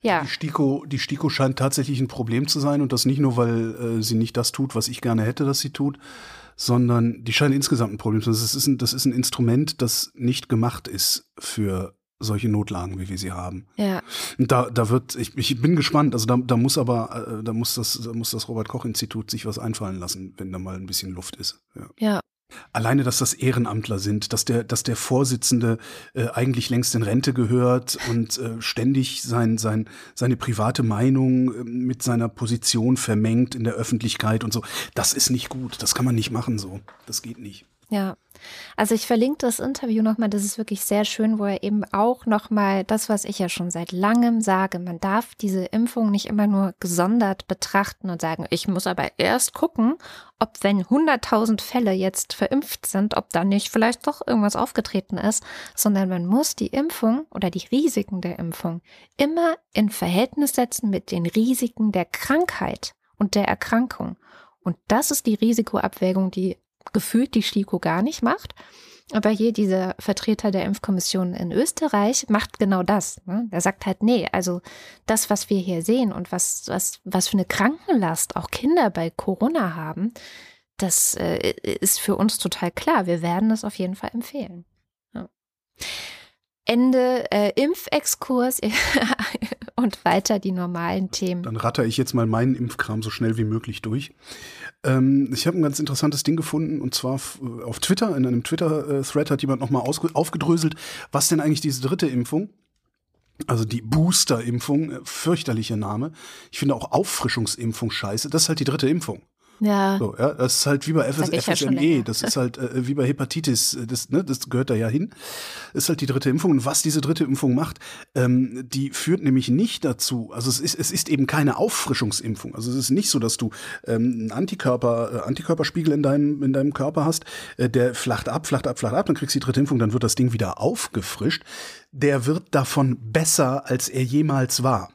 ja. Die STIKO, die STIKO scheint tatsächlich ein Problem zu sein und das nicht nur, weil äh, sie nicht das tut, was ich gerne hätte, dass sie tut, sondern die scheint insgesamt ein Problem zu sein. Das ist ein, das ist ein Instrument, das nicht gemacht ist für solche Notlagen, wie wir sie haben. Ja. Da, da wird, ich, ich bin gespannt, also da, da muss aber, äh, da muss das, da muss das Robert-Koch-Institut sich was einfallen lassen, wenn da mal ein bisschen Luft ist. Ja. ja. Alleine, dass das Ehrenamtler sind, dass der, dass der Vorsitzende äh, eigentlich längst in Rente gehört und äh, ständig sein, sein, seine private Meinung äh, mit seiner Position vermengt in der Öffentlichkeit und so. Das ist nicht gut. Das kann man nicht machen so. Das geht nicht. Ja. Also ich verlinke das Interview nochmal, das ist wirklich sehr schön, wo er eben auch nochmal das, was ich ja schon seit langem sage, man darf diese Impfung nicht immer nur gesondert betrachten und sagen, ich muss aber erst gucken, ob wenn 100.000 Fälle jetzt verimpft sind, ob da nicht vielleicht doch irgendwas aufgetreten ist, sondern man muss die Impfung oder die Risiken der Impfung immer in Verhältnis setzen mit den Risiken der Krankheit und der Erkrankung. Und das ist die Risikoabwägung, die gefühlt die STIKO gar nicht macht. Aber hier dieser Vertreter der Impfkommission in Österreich macht genau das. Ne? Er sagt halt, nee, also das, was wir hier sehen und was, was, was für eine Krankenlast auch Kinder bei Corona haben, das äh, ist für uns total klar. Wir werden das auf jeden Fall empfehlen. Ja. Ende äh, Impfexkurs und weiter die normalen Themen. Dann ratter ich jetzt mal meinen Impfkram so schnell wie möglich durch. Ähm, ich habe ein ganz interessantes Ding gefunden und zwar auf Twitter, in einem Twitter-Thread hat jemand nochmal aufgedröselt, was denn eigentlich diese dritte Impfung also die Booster-Impfung, äh, fürchterlicher Name. Ich finde auch Auffrischungsimpfung scheiße. Das ist halt die dritte Impfung. Ja. So, ja. Das ist halt wie bei FS, FSME, ja das ist halt äh, wie bei Hepatitis, äh, das, ne, das gehört da ja hin. Das ist halt die dritte Impfung. Und was diese dritte Impfung macht, ähm, die führt nämlich nicht dazu, also es ist, es ist eben keine Auffrischungsimpfung. Also es ist nicht so, dass du ähm, einen Antikörper, äh, Antikörperspiegel in deinem, in deinem Körper hast, äh, der flacht ab, flacht ab, flacht ab, dann kriegst du die dritte Impfung, dann wird das Ding wieder aufgefrischt. Der wird davon besser, als er jemals war.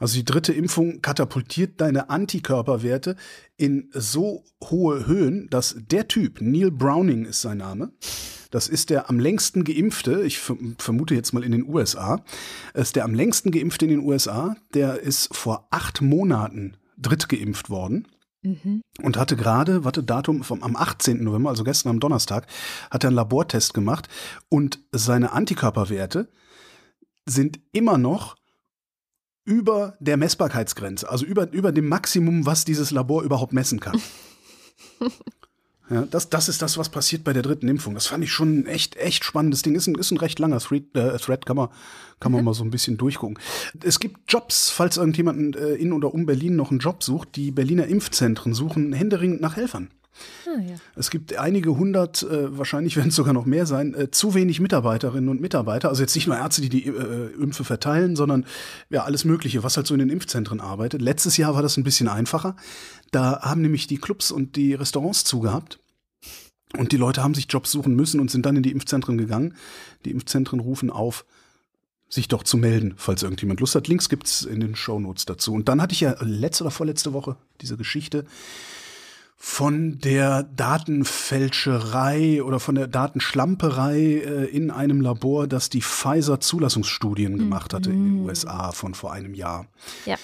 Also die dritte Impfung katapultiert deine Antikörperwerte in so hohe Höhen, dass der Typ, Neil Browning ist sein Name, Das ist der am längsten geimpfte, ich vermute jetzt mal in den USA, ist der am längsten geimpfte in den USA, der ist vor acht Monaten drittgeimpft worden. Mhm. Und hatte gerade, warte, Datum vom, am 18. November, also gestern am Donnerstag, hat er einen Labortest gemacht und seine Antikörperwerte sind immer noch über der Messbarkeitsgrenze, also über, über dem Maximum, was dieses Labor überhaupt messen kann. Ja, das, das ist das, was passiert bei der dritten Impfung. Das fand ich schon ein echt, echt spannendes Ding. Ist ein, ist ein recht langer Thread, äh, Thread kann man, kann man mhm. mal so ein bisschen durchgucken. Es gibt Jobs, falls irgendjemand äh, in oder um Berlin noch einen Job sucht. Die Berliner Impfzentren suchen händeringend nach Helfern. Ah. Es gibt einige hundert, äh, wahrscheinlich werden es sogar noch mehr sein, äh, zu wenig Mitarbeiterinnen und Mitarbeiter. Also jetzt nicht nur Ärzte, die die äh, Impfe verteilen, sondern ja alles Mögliche, was halt so in den Impfzentren arbeitet. Letztes Jahr war das ein bisschen einfacher. Da haben nämlich die Clubs und die Restaurants zugehabt. Und die Leute haben sich Jobs suchen müssen und sind dann in die Impfzentren gegangen. Die Impfzentren rufen auf, sich doch zu melden, falls irgendjemand Lust hat. Links gibt's in den Shownotes dazu. Und dann hatte ich ja letzte oder vorletzte Woche diese Geschichte von der Datenfälscherei oder von der Datenschlamperei äh, in einem Labor, das die Pfizer Zulassungsstudien gemacht hatte in den mhm. USA von vor einem Jahr. Ja.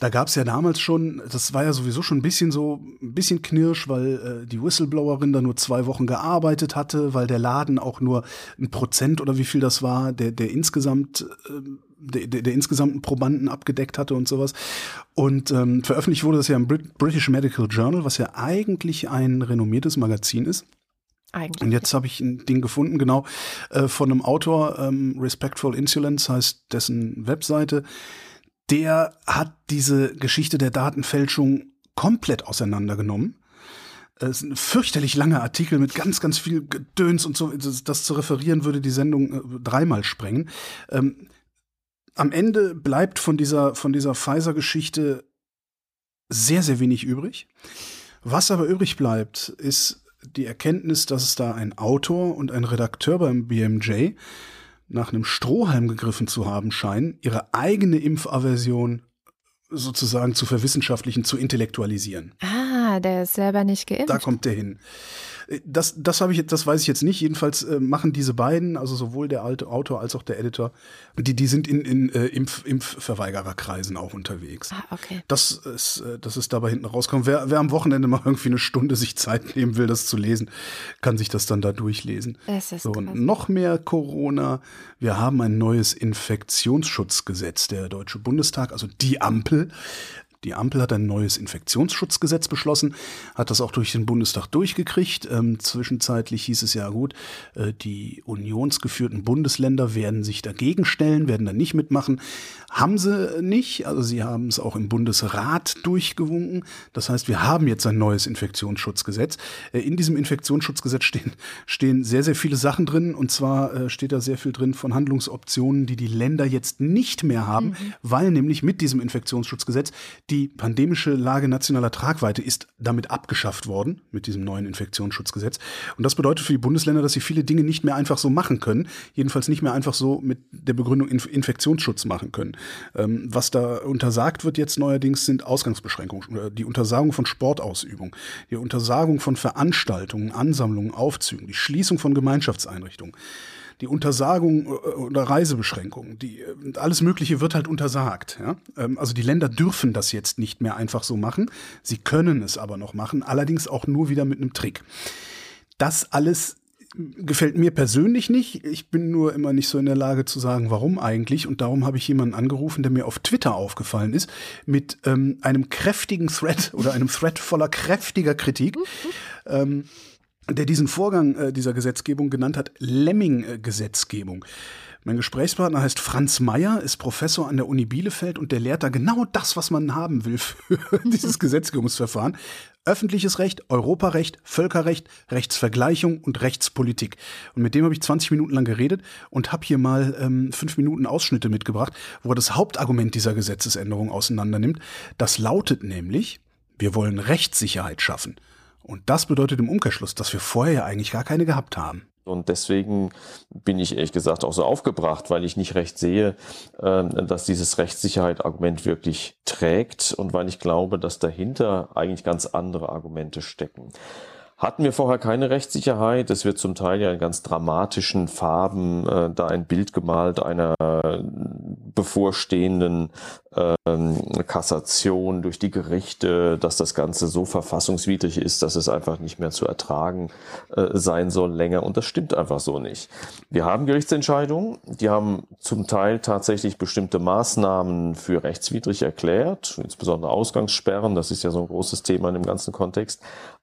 Da gab es ja damals schon, das war ja sowieso schon ein bisschen so, ein bisschen knirsch, weil äh, die Whistleblowerin da nur zwei Wochen gearbeitet hatte, weil der Laden auch nur ein Prozent oder wie viel das war, der, der insgesamt, äh, der, der, der insgesamten Probanden abgedeckt hatte und sowas. Und ähm, veröffentlicht wurde das ja im Brit British Medical Journal, was ja eigentlich ein renommiertes Magazin ist. Eigentlich. Und jetzt habe ich ein Ding gefunden, genau, äh, von einem Autor, ähm, Respectful Insolence heißt dessen Webseite der hat diese Geschichte der Datenfälschung komplett auseinandergenommen. Es ist ein fürchterlich langer Artikel mit ganz, ganz viel Gedöns und so. Das, das zu referieren würde die Sendung äh, dreimal sprengen. Ähm, am Ende bleibt von dieser, von dieser Pfizer-Geschichte sehr, sehr wenig übrig. Was aber übrig bleibt, ist die Erkenntnis, dass es da ein Autor und ein Redakteur beim BMJ nach einem Strohhalm gegriffen zu haben scheinen, ihre eigene Impfaversion sozusagen zu verwissenschaftlichen, zu intellektualisieren. Ah, der ist selber nicht geimpft. Da kommt der hin. Das, das habe ich, das weiß ich jetzt nicht. Jedenfalls äh, machen diese beiden, also sowohl der alte Autor als auch der Editor, die, die sind in, in äh, Impf, Impfverweigererkreisen auch unterwegs. Ah, okay. Das ist, äh, das ist dabei hinten rauskommt. Wer, wer am Wochenende mal irgendwie eine Stunde sich Zeit nehmen will, das zu lesen, kann sich das dann da durchlesen. Das ist so, krass. noch mehr Corona. Wir haben ein neues Infektionsschutzgesetz. Der Deutsche Bundestag, also die Ampel, die Ampel hat ein neues Infektionsschutzgesetz beschlossen, hat das auch durch den Bundestag durchgekriegt. Ähm, zwischenzeitlich hieß es ja gut, äh, die unionsgeführten Bundesländer werden sich dagegen stellen, werden da nicht mitmachen. Haben sie nicht, also sie haben es auch im Bundesrat durchgewunken. Das heißt, wir haben jetzt ein neues Infektionsschutzgesetz. Äh, in diesem Infektionsschutzgesetz stehen, stehen sehr, sehr viele Sachen drin. Und zwar äh, steht da sehr viel drin von Handlungsoptionen, die die Länder jetzt nicht mehr haben, mhm. weil nämlich mit diesem Infektionsschutzgesetz die pandemische Lage nationaler Tragweite ist damit abgeschafft worden, mit diesem neuen Infektionsschutzgesetz. Und das bedeutet für die Bundesländer, dass sie viele Dinge nicht mehr einfach so machen können, jedenfalls nicht mehr einfach so mit der Begründung Inf Infektionsschutz machen können. Ähm, was da untersagt wird jetzt neuerdings sind Ausgangsbeschränkungen, die Untersagung von Sportausübung, die Untersagung von Veranstaltungen, Ansammlungen, Aufzügen, die Schließung von Gemeinschaftseinrichtungen die Untersagung äh, oder Reisebeschränkungen, die, äh, alles Mögliche wird halt untersagt. Ja? Ähm, also die Länder dürfen das jetzt nicht mehr einfach so machen. Sie können es aber noch machen, allerdings auch nur wieder mit einem Trick. Das alles gefällt mir persönlich nicht. Ich bin nur immer nicht so in der Lage zu sagen, warum eigentlich. Und darum habe ich jemanden angerufen, der mir auf Twitter aufgefallen ist, mit ähm, einem kräftigen Thread oder einem Thread voller kräftiger Kritik. Ähm, der diesen Vorgang äh, dieser Gesetzgebung genannt hat, Lemming-Gesetzgebung. Mein Gesprächspartner heißt Franz Meyer, ist Professor an der Uni Bielefeld und der lehrt da genau das, was man haben will für dieses Gesetzgebungsverfahren. Öffentliches Recht, Europarecht, Völkerrecht, Rechtsvergleichung und Rechtspolitik. Und mit dem habe ich 20 Minuten lang geredet und habe hier mal ähm, fünf Minuten Ausschnitte mitgebracht, wo er das Hauptargument dieser Gesetzesänderung auseinandernimmt. Das lautet nämlich, wir wollen Rechtssicherheit schaffen. Und das bedeutet im Umkehrschluss, dass wir vorher ja eigentlich gar keine gehabt haben. Und deswegen bin ich ehrlich gesagt auch so aufgebracht, weil ich nicht recht sehe, ähm, dass dieses Rechtssicherheit-Argument wirklich trägt und weil ich glaube, dass dahinter eigentlich ganz andere Argumente stecken. Hatten wir vorher keine Rechtssicherheit. Es wird zum Teil ja in ganz dramatischen Farben äh, da ein Bild gemalt einer bevorstehenden ähm, Kassation durch die Gerichte, dass das Ganze so verfassungswidrig ist, dass es einfach nicht mehr zu ertragen äh, sein soll länger. Und das stimmt einfach so nicht. Wir haben Gerichtsentscheidungen, die haben zum Teil tatsächlich bestimmte Maßnahmen für rechtswidrig erklärt, insbesondere Ausgangssperren, das ist ja so ein großes Thema in dem ganzen Kontext.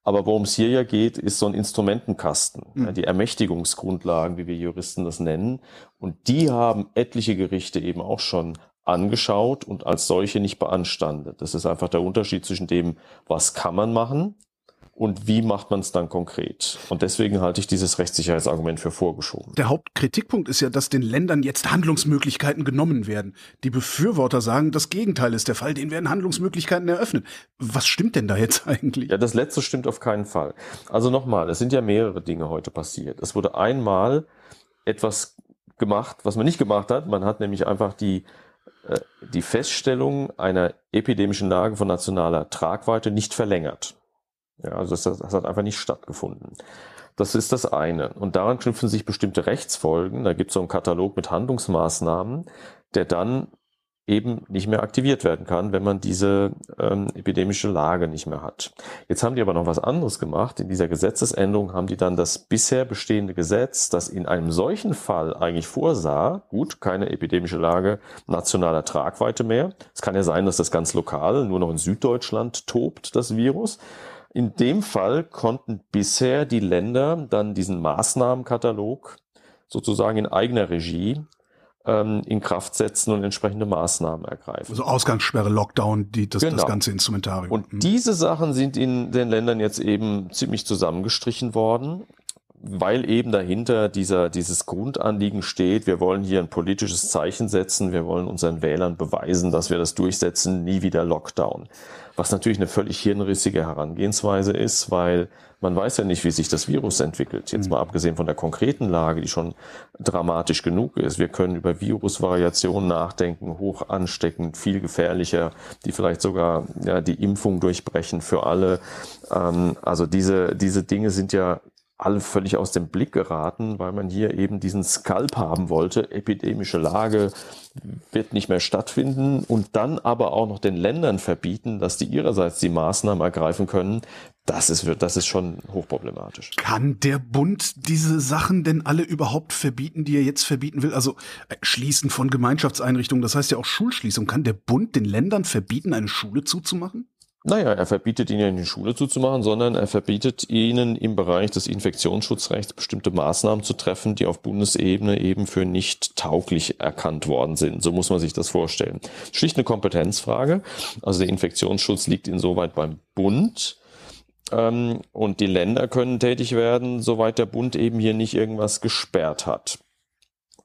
Aber worum es hier ja geht, ist so ein Instrumentenkasten, mhm. ja, die Ermächtigungsgrundlagen, wie wir Juristen das nennen. Und die haben etliche Gerichte eben auch schon angeschaut und als solche nicht beanstandet. Das ist einfach der Unterschied zwischen dem, was kann man machen und wie macht man es dann konkret. Und deswegen halte ich dieses Rechtssicherheitsargument für vorgeschoben. Der Hauptkritikpunkt ist ja, dass den Ländern jetzt Handlungsmöglichkeiten genommen werden. Die Befürworter sagen, das Gegenteil ist der Fall, denen werden Handlungsmöglichkeiten eröffnet. Was stimmt denn da jetzt eigentlich? Ja, das letzte stimmt auf keinen Fall. Also nochmal, es sind ja mehrere Dinge heute passiert. Es wurde einmal etwas gemacht, was man nicht gemacht hat. Man hat nämlich einfach die äh, die Feststellung einer epidemischen Lage von nationaler Tragweite nicht verlängert. Ja, also das, das hat einfach nicht stattgefunden. Das ist das eine. Und daran knüpfen sich bestimmte Rechtsfolgen. Da gibt es so einen Katalog mit Handlungsmaßnahmen, der dann eben nicht mehr aktiviert werden kann, wenn man diese ähm, epidemische Lage nicht mehr hat. Jetzt haben die aber noch was anderes gemacht. In dieser Gesetzesänderung haben die dann das bisher bestehende Gesetz, das in einem solchen Fall eigentlich vorsah, gut, keine epidemische Lage nationaler Tragweite mehr. Es kann ja sein, dass das ganz lokal nur noch in Süddeutschland tobt, das Virus. In dem Fall konnten bisher die Länder dann diesen Maßnahmenkatalog sozusagen in eigener Regie ähm, in Kraft setzen und entsprechende Maßnahmen ergreifen. Also Ausgangssperre, Lockdown, die, das, genau. das ganze Instrumentarium. Und mhm. diese Sachen sind in den Ländern jetzt eben ziemlich zusammengestrichen worden weil eben dahinter dieser, dieses Grundanliegen steht, wir wollen hier ein politisches Zeichen setzen, wir wollen unseren Wählern beweisen, dass wir das durchsetzen, nie wieder Lockdown. Was natürlich eine völlig hirnrissige Herangehensweise ist, weil man weiß ja nicht, wie sich das Virus entwickelt. Jetzt mhm. mal abgesehen von der konkreten Lage, die schon dramatisch genug ist. Wir können über Virusvariationen nachdenken, hoch ansteckend, viel gefährlicher, die vielleicht sogar ja, die Impfung durchbrechen für alle. Ähm, also diese, diese Dinge sind ja alle völlig aus dem Blick geraten, weil man hier eben diesen Skalp haben wollte. Epidemische Lage wird nicht mehr stattfinden und dann aber auch noch den Ländern verbieten, dass die ihrerseits die Maßnahmen ergreifen können. Das ist, das ist schon hochproblematisch. Kann der Bund diese Sachen denn alle überhaupt verbieten, die er jetzt verbieten will? Also äh, Schließen von Gemeinschaftseinrichtungen, das heißt ja auch Schulschließung. Kann der Bund den Ländern verbieten, eine Schule zuzumachen? Naja, er verbietet ihnen die Schule zuzumachen, sondern er verbietet ihnen im Bereich des Infektionsschutzrechts bestimmte Maßnahmen zu treffen, die auf Bundesebene eben für nicht tauglich erkannt worden sind. So muss man sich das vorstellen. Schlicht eine Kompetenzfrage. Also der Infektionsschutz liegt insoweit beim Bund. Ähm, und die Länder können tätig werden, soweit der Bund eben hier nicht irgendwas gesperrt hat.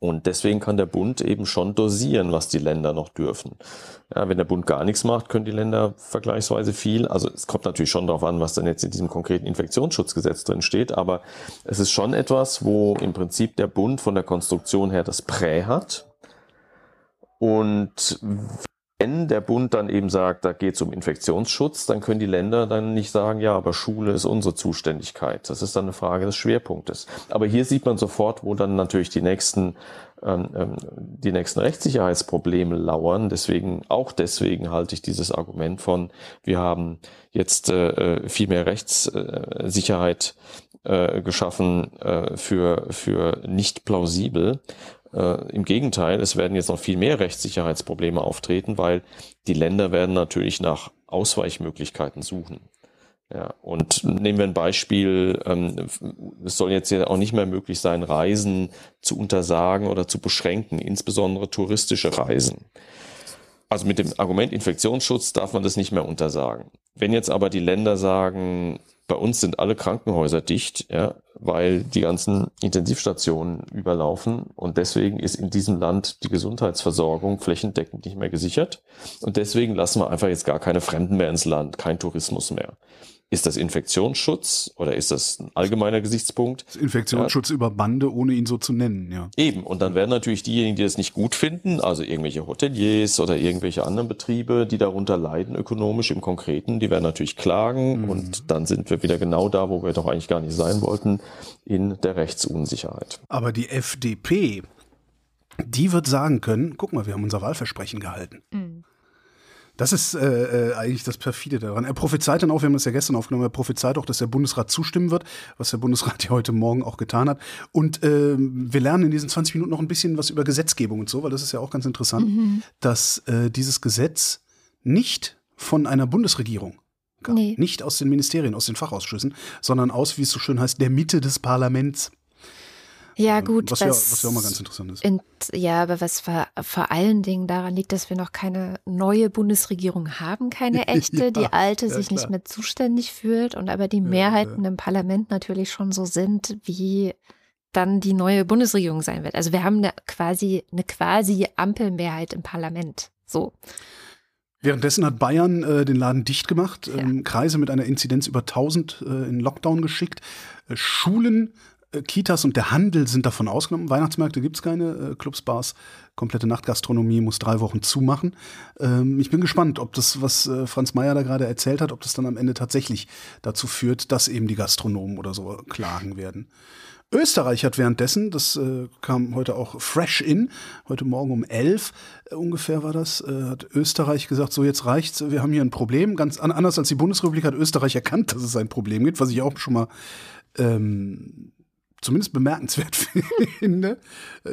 Und deswegen kann der Bund eben schon dosieren, was die Länder noch dürfen. Ja, wenn der Bund gar nichts macht, können die Länder vergleichsweise viel. Also es kommt natürlich schon darauf an, was dann jetzt in diesem konkreten Infektionsschutzgesetz drin steht. Aber es ist schon etwas, wo im Prinzip der Bund von der Konstruktion her das Prä hat. Und wenn der Bund dann eben sagt, da geht es um Infektionsschutz, dann können die Länder dann nicht sagen, ja, aber Schule ist unsere Zuständigkeit. Das ist dann eine Frage des Schwerpunktes. Aber hier sieht man sofort, wo dann natürlich die nächsten, ähm, ähm die nächsten Rechtssicherheitsprobleme lauern. Deswegen, auch deswegen halte ich dieses Argument von, wir haben jetzt äh, äh viel mehr Rechtssicherheit äh, geschaffen äh, für, für nicht plausibel. Äh, Im Gegenteil, es werden jetzt noch viel mehr Rechtssicherheitsprobleme auftreten, weil die Länder werden natürlich nach Ausweichmöglichkeiten suchen. Ja, und nehmen wir ein Beispiel, ähm, es soll jetzt ja auch nicht mehr möglich sein, Reisen zu untersagen oder zu beschränken, insbesondere touristische Reisen. Also mit dem Argument Infektionsschutz darf man das nicht mehr untersagen. Wenn jetzt aber die Länder sagen, bei uns sind alle Krankenhäuser dicht, ja, weil die ganzen Intensivstationen überlaufen und deswegen ist in diesem Land die Gesundheitsversorgung flächendeckend nicht mehr gesichert und deswegen lassen wir einfach jetzt gar keine Fremden mehr ins Land, kein Tourismus mehr. Ist das Infektionsschutz oder ist das ein allgemeiner Gesichtspunkt? Das Infektionsschutz ja. über Bande, ohne ihn so zu nennen, ja. Eben. Und dann werden natürlich diejenigen, die das nicht gut finden, also irgendwelche Hoteliers oder irgendwelche anderen Betriebe, die darunter leiden ökonomisch im Konkreten, die werden natürlich klagen mhm. und dann sind wir wieder genau da, wo wir doch eigentlich gar nicht sein wollten, in der Rechtsunsicherheit. Aber die FDP, die wird sagen können, guck mal, wir haben unser Wahlversprechen gehalten. Mhm. Das ist äh, äh, eigentlich das perfide daran. Er prophezeit dann auch, wir haben das ja gestern aufgenommen, er prophezeit auch, dass der Bundesrat zustimmen wird, was der Bundesrat ja heute Morgen auch getan hat. Und äh, wir lernen in diesen 20 Minuten noch ein bisschen was über Gesetzgebung und so, weil das ist ja auch ganz interessant, mhm. dass äh, dieses Gesetz nicht von einer Bundesregierung kam, nee. nicht aus den Ministerien, aus den Fachausschüssen, sondern aus, wie es so schön heißt, der Mitte des Parlaments. Ja, gut. Was, was, ja, was ja auch mal ganz interessant ist. In, ja, aber was vor, vor allen Dingen daran liegt, dass wir noch keine neue Bundesregierung haben, keine echte, ja, die alte ja, sich klar. nicht mehr zuständig fühlt und aber die Mehrheiten im Parlament natürlich schon so sind, wie dann die neue Bundesregierung sein wird. Also wir haben eine quasi, eine quasi Ampelmehrheit im Parlament. So. Währenddessen hat Bayern äh, den Laden dicht gemacht, ähm, Kreise mit einer Inzidenz über 1000 äh, in Lockdown geschickt, äh, Schulen Kitas und der Handel sind davon ausgenommen. Weihnachtsmärkte gibt es keine, äh, Clubs, Bars, komplette Nachtgastronomie muss drei Wochen zumachen. Ähm, ich bin gespannt, ob das, was äh, Franz Mayer da gerade erzählt hat, ob das dann am Ende tatsächlich dazu führt, dass eben die Gastronomen oder so klagen werden. Österreich hat währenddessen, das äh, kam heute auch fresh in, heute Morgen um elf äh, ungefähr war das, äh, hat Österreich gesagt, so jetzt reicht's, wir haben hier ein Problem. Ganz anders als die Bundesrepublik hat Österreich erkannt, dass es ein Problem gibt, was ich auch schon mal ähm, zumindest bemerkenswert finde,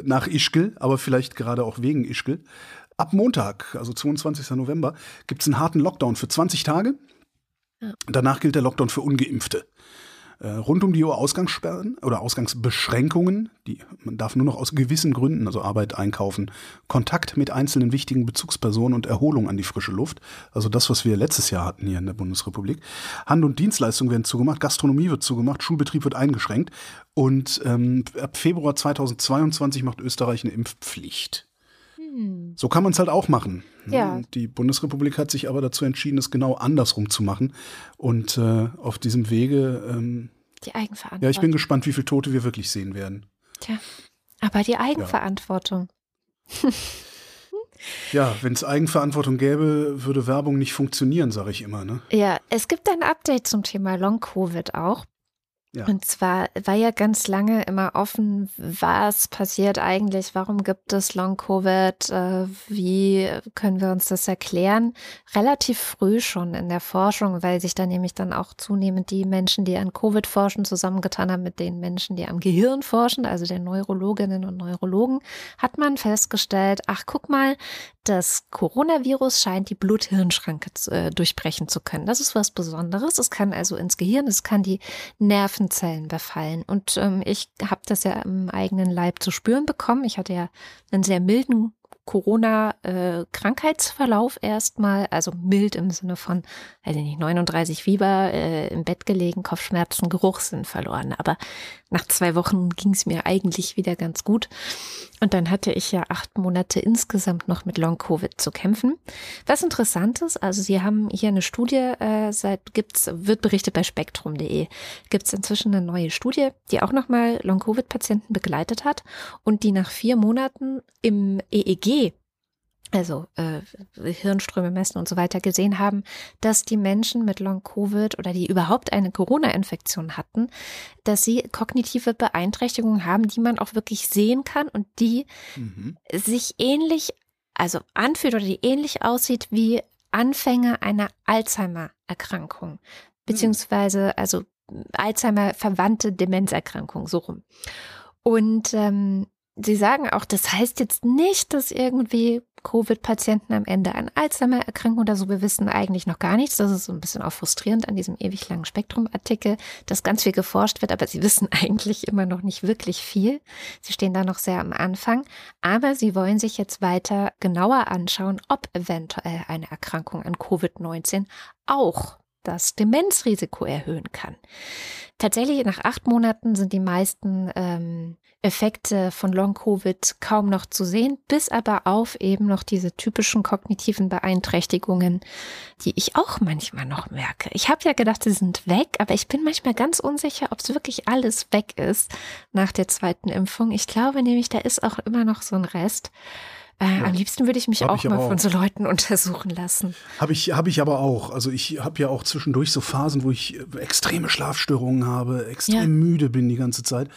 nach Ischgl, aber vielleicht gerade auch wegen Ischgl. Ab Montag, also 22. November, gibt es einen harten Lockdown für 20 Tage. Ja. Danach gilt der Lockdown für Ungeimpfte. Äh, rund um die Uhr Ausgangssperren oder Ausgangsbeschränkungen. Die, man darf nur noch aus gewissen Gründen, also Arbeit, Einkaufen, Kontakt mit einzelnen wichtigen Bezugspersonen und Erholung an die frische Luft. Also das, was wir letztes Jahr hatten hier in der Bundesrepublik. Hand- und Dienstleistungen werden zugemacht, Gastronomie wird zugemacht, Schulbetrieb wird eingeschränkt. Und ähm, ab Februar 2022 macht Österreich eine Impfpflicht. Hm. So kann man es halt auch machen. Ja. Die Bundesrepublik hat sich aber dazu entschieden, es genau andersrum zu machen. Und äh, auf diesem Wege. Ähm, die Eigenverantwortung. Ja, ich bin gespannt, wie viele Tote wir wirklich sehen werden. Tja, aber die Eigenverantwortung. Ja, ja wenn es Eigenverantwortung gäbe, würde Werbung nicht funktionieren, sage ich immer. Ne? Ja, es gibt ein Update zum Thema Long-Covid auch. Ja. Und zwar war ja ganz lange immer offen, was passiert eigentlich, warum gibt es Long-Covid, äh, wie können wir uns das erklären? Relativ früh schon in der Forschung, weil sich da nämlich dann auch zunehmend die Menschen, die an Covid forschen, zusammengetan haben mit den Menschen, die am Gehirn forschen, also den Neurologinnen und Neurologen, hat man festgestellt, ach guck mal, das Coronavirus scheint die Blut-Hirn-Schranke äh, durchbrechen zu können. Das ist was Besonderes. Es kann also ins Gehirn, es kann die Nervenzellen befallen. Und ähm, ich habe das ja im eigenen Leib zu spüren bekommen. Ich hatte ja einen sehr milden Corona-Krankheitsverlauf erstmal, also mild im Sinne von, weiß ich nicht, 39 Fieber, äh, im Bett gelegen, Kopfschmerzen, Geruchssinn verloren. Aber nach zwei Wochen ging es mir eigentlich wieder ganz gut. Und dann hatte ich ja acht Monate insgesamt noch mit Long-Covid zu kämpfen. Was interessant ist, also Sie haben hier eine Studie, äh, seit gibt's, wird berichtet bei spektrum.de, gibt es inzwischen eine neue Studie, die auch nochmal Long-Covid-Patienten begleitet hat und die nach vier Monaten im EEG also äh, Hirnströme messen und so weiter gesehen haben, dass die Menschen mit Long-Covid oder die überhaupt eine Corona-Infektion hatten, dass sie kognitive Beeinträchtigungen haben, die man auch wirklich sehen kann und die mhm. sich ähnlich, also anfühlt oder die ähnlich aussieht wie Anfänge einer Alzheimer-Erkrankung, beziehungsweise also Alzheimer-verwandte Demenzerkrankung, so rum. Und ähm, Sie sagen auch, das heißt jetzt nicht, dass irgendwie Covid-Patienten am Ende an Alzheimer erkranken oder so. Wir wissen eigentlich noch gar nichts. Das ist so ein bisschen auch frustrierend an diesem ewig langen Spektrum-Artikel, dass ganz viel geforscht wird, aber sie wissen eigentlich immer noch nicht wirklich viel. Sie stehen da noch sehr am Anfang, aber sie wollen sich jetzt weiter genauer anschauen, ob eventuell eine Erkrankung an Covid-19 auch das Demenzrisiko erhöhen kann. Tatsächlich nach acht Monaten sind die meisten ähm, Effekte von Long-Covid kaum noch zu sehen, bis aber auf eben noch diese typischen kognitiven Beeinträchtigungen, die ich auch manchmal noch merke. Ich habe ja gedacht, sie sind weg, aber ich bin manchmal ganz unsicher, ob es wirklich alles weg ist nach der zweiten Impfung. Ich glaube nämlich, da ist auch immer noch so ein Rest. Äh, ja, am liebsten würde ich mich auch ich mal von so Leuten untersuchen lassen. Habe ich, hab ich aber auch. Also ich habe ja auch zwischendurch so Phasen, wo ich äh, extreme Schlafstörungen habe, extrem ja. müde bin die ganze Zeit.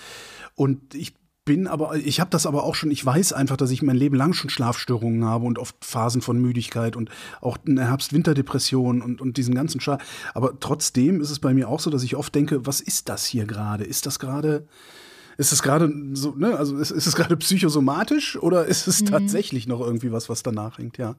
Und ich bin aber, ich habe das aber auch schon, ich weiß einfach, dass ich mein Leben lang schon Schlafstörungen habe und oft Phasen von Müdigkeit und auch eine Herbst-Winter-Depression und, und diesen ganzen Schal. Aber trotzdem ist es bei mir auch so, dass ich oft denke, was ist das hier gerade? Ist das gerade ist es gerade so, ne, also ist, ist es gerade psychosomatisch oder ist es mhm. tatsächlich noch irgendwie was, was danach hängt, ja?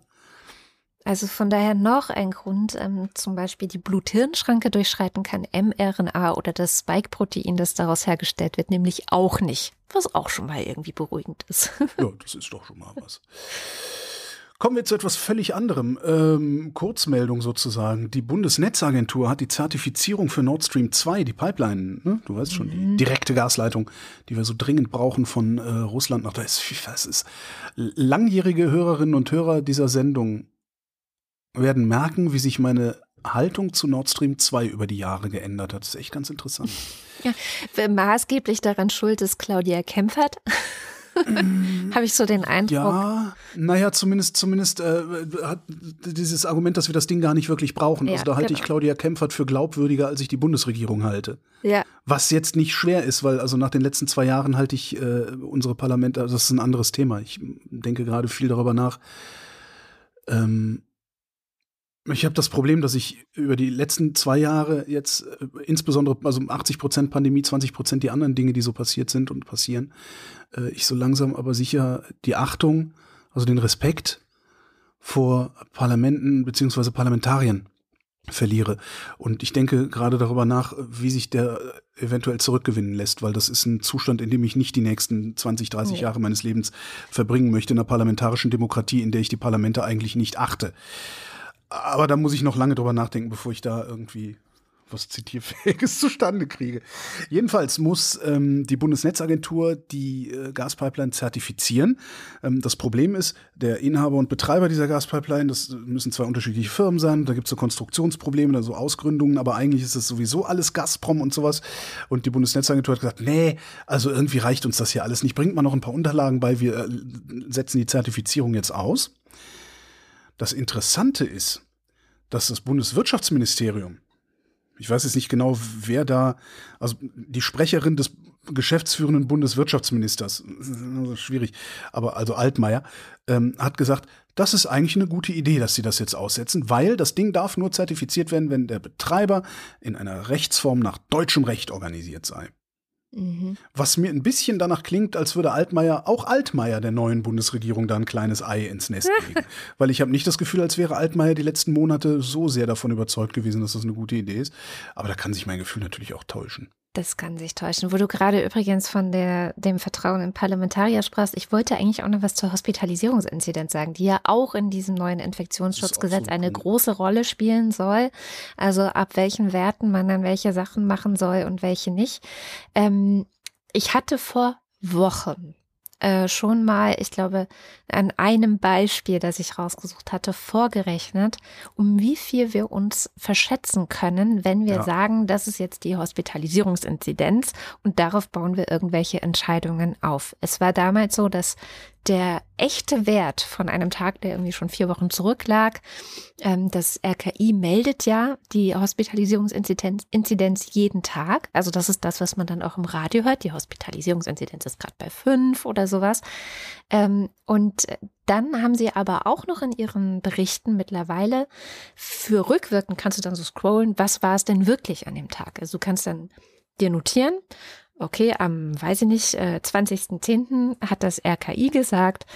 Also von daher noch ein Grund, ähm, zum Beispiel die Blut-Hirn-Schranke durchschreiten kann mRNA oder das Spike-Protein, das daraus hergestellt wird, nämlich auch nicht. Was auch schon mal irgendwie beruhigend ist. Ja, das ist doch schon mal was. Kommen wir zu etwas völlig anderem. Ähm, Kurzmeldung sozusagen. Die Bundesnetzagentur hat die Zertifizierung für Nord Stream 2, die Pipeline, ne? du weißt schon, mhm. die direkte Gasleitung, die wir so dringend brauchen von äh, Russland nach da ist, was ist. Langjährige Hörerinnen und Hörer dieser Sendung werden merken, wie sich meine Haltung zu Nord Stream 2 über die Jahre geändert hat. Das ist echt ganz interessant. Ja, maßgeblich daran schuld ist Claudia Kempfert. Habe ich so den Eindruck. Ja, naja, zumindest, zumindest äh, hat dieses Argument, dass wir das Ding gar nicht wirklich brauchen. Ja, also da halte genau. ich Claudia Kempfert für glaubwürdiger, als ich die Bundesregierung halte. Ja. Was jetzt nicht schwer ist, weil also nach den letzten zwei Jahren halte ich äh, unsere Parlamente, also das ist ein anderes Thema. Ich denke gerade viel darüber nach. Ähm, ich habe das Problem, dass ich über die letzten zwei Jahre jetzt äh, insbesondere, also 80 Prozent Pandemie, 20 Prozent die anderen Dinge, die so passiert sind und passieren, äh, ich so langsam aber sicher die Achtung, also den Respekt vor Parlamenten beziehungsweise Parlamentariern verliere. Und ich denke gerade darüber nach, wie sich der eventuell zurückgewinnen lässt, weil das ist ein Zustand, in dem ich nicht die nächsten 20, 30 ja. Jahre meines Lebens verbringen möchte, in einer parlamentarischen Demokratie, in der ich die Parlamente eigentlich nicht achte. Aber da muss ich noch lange drüber nachdenken, bevor ich da irgendwie was Zitierfähiges zustande kriege. Jedenfalls muss ähm, die Bundesnetzagentur die äh, Gaspipeline zertifizieren. Ähm, das Problem ist, der Inhaber und Betreiber dieser Gaspipeline, das müssen zwei unterschiedliche Firmen sein, da gibt es so Konstruktionsprobleme, also Ausgründungen, aber eigentlich ist es sowieso alles Gazprom und sowas. Und die Bundesnetzagentur hat gesagt, nee, also irgendwie reicht uns das hier alles nicht. Bringt mal noch ein paar Unterlagen bei, wir äh, setzen die Zertifizierung jetzt aus. Das Interessante ist, dass das Bundeswirtschaftsministerium, ich weiß jetzt nicht genau, wer da, also die Sprecherin des geschäftsführenden Bundeswirtschaftsministers, schwierig, aber also Altmaier, ähm, hat gesagt, das ist eigentlich eine gute Idee, dass sie das jetzt aussetzen, weil das Ding darf nur zertifiziert werden, wenn der Betreiber in einer Rechtsform nach deutschem Recht organisiert sei. Mhm. Was mir ein bisschen danach klingt, als würde Altmaier, auch Altmaier der neuen Bundesregierung, da ein kleines Ei ins Nest legen. Weil ich habe nicht das Gefühl, als wäre Altmaier die letzten Monate so sehr davon überzeugt gewesen, dass das eine gute Idee ist. Aber da kann sich mein Gefühl natürlich auch täuschen. Das kann sich täuschen. Wo du gerade übrigens von der, dem Vertrauen in Parlamentarier sprachst, ich wollte eigentlich auch noch was zur Hospitalisierungsinzidenz sagen, die ja auch in diesem neuen Infektionsschutzgesetz eine große Rolle spielen soll. Also ab welchen Werten man dann welche Sachen machen soll und welche nicht. Ähm, ich hatte vor Wochen äh, schon mal, ich glaube, an einem Beispiel, das ich rausgesucht hatte, vorgerechnet, um wie viel wir uns verschätzen können, wenn wir ja. sagen, das ist jetzt die Hospitalisierungsinzidenz und darauf bauen wir irgendwelche Entscheidungen auf. Es war damals so, dass der echte Wert von einem Tag, der irgendwie schon vier Wochen zurücklag, ähm, das RKI meldet ja die Hospitalisierungsinzidenz Inzidenz jeden Tag. Also das ist das, was man dann auch im Radio hört. Die Hospitalisierungsinzidenz ist gerade bei fünf oder sowas. Ähm, und dann haben sie aber auch noch in ihren Berichten mittlerweile für rückwirkend kannst du dann so scrollen, was war es denn wirklich an dem Tag? Also du kannst dann dir notieren, okay, am, weiß ich nicht, äh, 20.10. hat das RKI gesagt,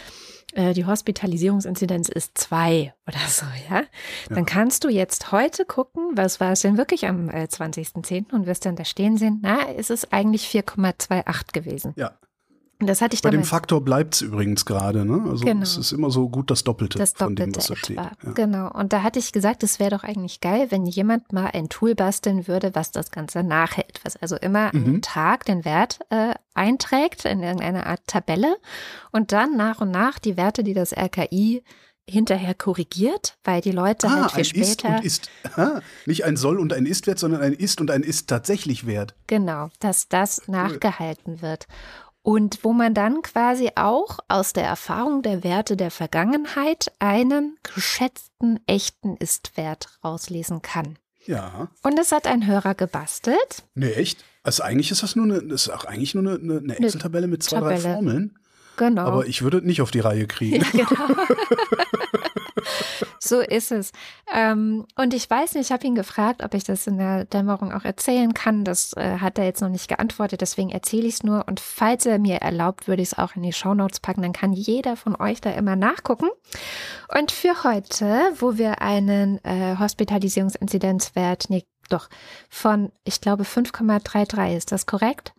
äh, die Hospitalisierungsinzidenz ist zwei oder so, ja? ja? Dann kannst du jetzt heute gucken, was war es denn wirklich am äh, 20.10. und wirst dann da stehen sehen, na, ist es eigentlich 4,28 gewesen. Ja. Das hatte ich Bei dem damals. Faktor bleibt es übrigens gerade, ne? Also Genau. es ist immer so gut das Doppelte, das von dem, Doppelte was da steht. Ja. Genau. Und da hatte ich gesagt, es wäre doch eigentlich geil, wenn jemand mal ein Tool basteln würde, was das Ganze nachhält. Was also immer Mhm. einen Tag den Wert äh, einträgt in irgendeine Art Tabelle und dann nach und nach die Werte, die das RKI hinterher korrigiert, weil die Leute Ah, halt viel ein Ist später. und Ist. Ah, nicht ein Soll und ein Ist-Wert, sondern ein Ist und ein Ist tatsächlich Wert. Genau, dass das nachgehalten wird. Und wo man dann quasi auch aus der Erfahrung der Werte der Vergangenheit einen geschätzten echten Ist-Wert rauslesen kann. Ja. Und es hat ein Hörer gebastelt. Nee, echt? Also eigentlich ist das nur eine, das ist auch eigentlich nur eine, eine, Excel-Tabelle mit zwei, drei Tabelle. Formeln. Genau. Aber ich würde nicht auf die Reihe kriegen. ja, genau. so ist es. Ähm, und ich weiß nicht, ich habe ihn gefragt, ob ich das in der Dämmerung auch erzählen kann. Das äh, hat er jetzt noch nicht geantwortet, deswegen erzähle ich es nur. Und falls er mir erlaubt, würde ich es auch in die Shownotes packen. Dann kann jeder von euch da immer nachgucken. Und für heute, wo wir einen äh, Hospitalisierungsinzidenzwert, nee, doch, von, ich glaube, 5,33, ist das korrekt?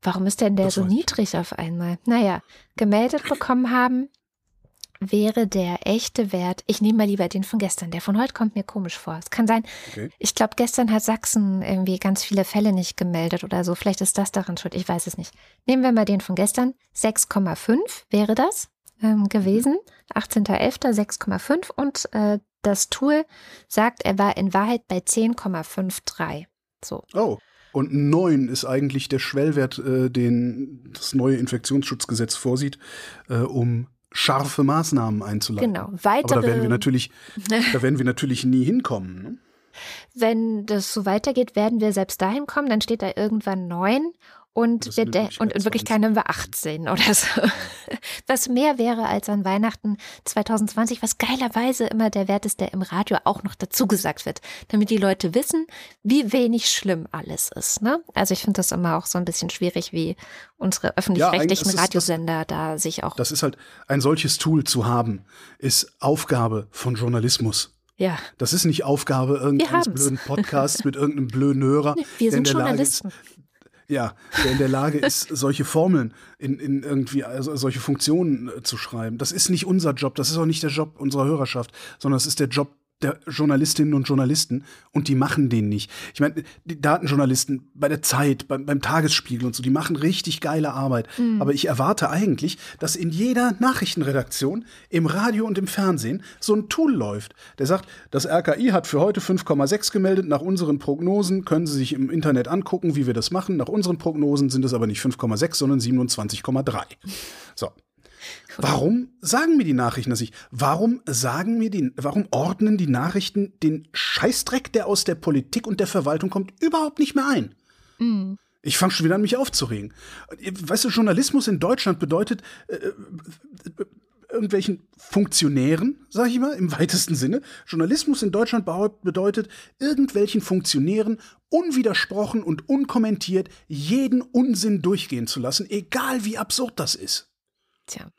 Warum ist denn der Das so niedrig auf einmal? Naja, gemeldet bekommen haben, wäre der echte Wert, ich nehme mal lieber den von gestern, der von heute kommt mir komisch vor. Es kann sein, Okay. ich glaube, gestern hat Sachsen irgendwie ganz viele Fälle nicht gemeldet oder so. Vielleicht ist das daran schuld, ich weiß es nicht. Nehmen wir mal den von gestern, 6,5 wäre das ähm, gewesen, 18.11. 6,5 und äh, das Tool sagt, er war in Wahrheit bei 10,53. So. Oh. Und 9 ist eigentlich der Schwellwert, äh, den das neue Infektionsschutzgesetz vorsieht, äh, um scharfe Maßnahmen einzuleiten. Genau. Aber Weitere, da werden wir natürlich, da werden wir natürlich nie hinkommen. Ne? wenn das so weitergeht, werden wir selbst dahin kommen, dann steht da irgendwann 9 und, wir und in Wirklichkeit 20. haben wir 18 oder so. Was mehr wäre als an Weihnachten 2020, was geilerweise immer der Wert ist, der im Radio auch noch dazu gesagt wird, damit die Leute wissen, wie wenig schlimm alles ist. Ne? Also ich finde das immer auch so ein bisschen schwierig, wie unsere öffentlich-rechtlichen das ist- das- Radiosender da sich auch. Das ist halt, ein solches Tool zu haben, ist Aufgabe von Journalismus. ja, Das ist nicht Aufgabe irgendeines blöden Podcasts mit irgendeinem blöden Hörer. wir sind Lage ist, Journalisten. Ja, der in der Lage ist, solche Formeln in, in irgendwie, also solche Funktionen äh, zu schreiben. Das ist nicht unser Job, das ist auch nicht der Job unserer Hörerschaft, sondern es ist der Job der Journalistinnen und Journalisten und die machen den nicht. Ich meine, die Datenjournalisten bei der Zeit, beim, beim Tagesspiegel und so, die machen richtig geile Arbeit. Aber ich erwarte eigentlich, dass in jeder Nachrichtenredaktion, im Radio und im Fernsehen so ein Tool läuft, der sagt, das RKI hat für heute 5,6 gemeldet. Nach unseren Prognosen können Sie sich im Internet angucken, wie wir das machen. Nach unseren Prognosen sind es aber nicht 5,6, sondern 27,3. So. Warum sagen mir die Nachrichten das nicht? Warum sagen mir die, warum ordnen die Nachrichten den Scheißdreck, der aus der Politik und der Verwaltung kommt, überhaupt nicht mehr ein? Ich fange schon wieder an, mich aufzuregen. Weißt du, Journalismus in Deutschland bedeutet äh, äh, irgendwelchen Funktionären, sag ich mal, im weitesten Sinne. Journalismus in Deutschland bedeutet irgendwelchen Funktionären unwidersprochen und unkommentiert jeden Unsinn durchgehen zu lassen, egal wie absurd das ist Tja.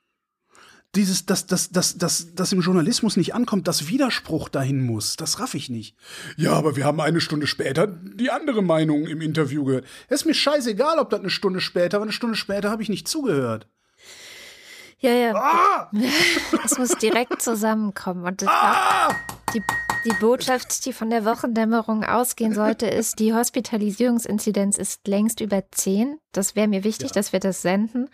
Dieses, dass, dass, dass, dass, dass im Journalismus nicht ankommt, dass Widerspruch dahin muss, das raff ich nicht. Ja, aber wir haben eine Stunde später die andere Meinung im Interview gehört. Es ist mir scheißegal, ob das eine Stunde später, aber eine Stunde später habe ich nicht zugehört. Ja, ja. Ah! Es muss direkt zusammenkommen. Und das Ah! Die, die Botschaft, die von der Wochendämmerung ausgehen sollte, ist, die Hospitalisierungsinzidenz ist längst über 10. Das wäre mir wichtig, Ja. dass wir das senden.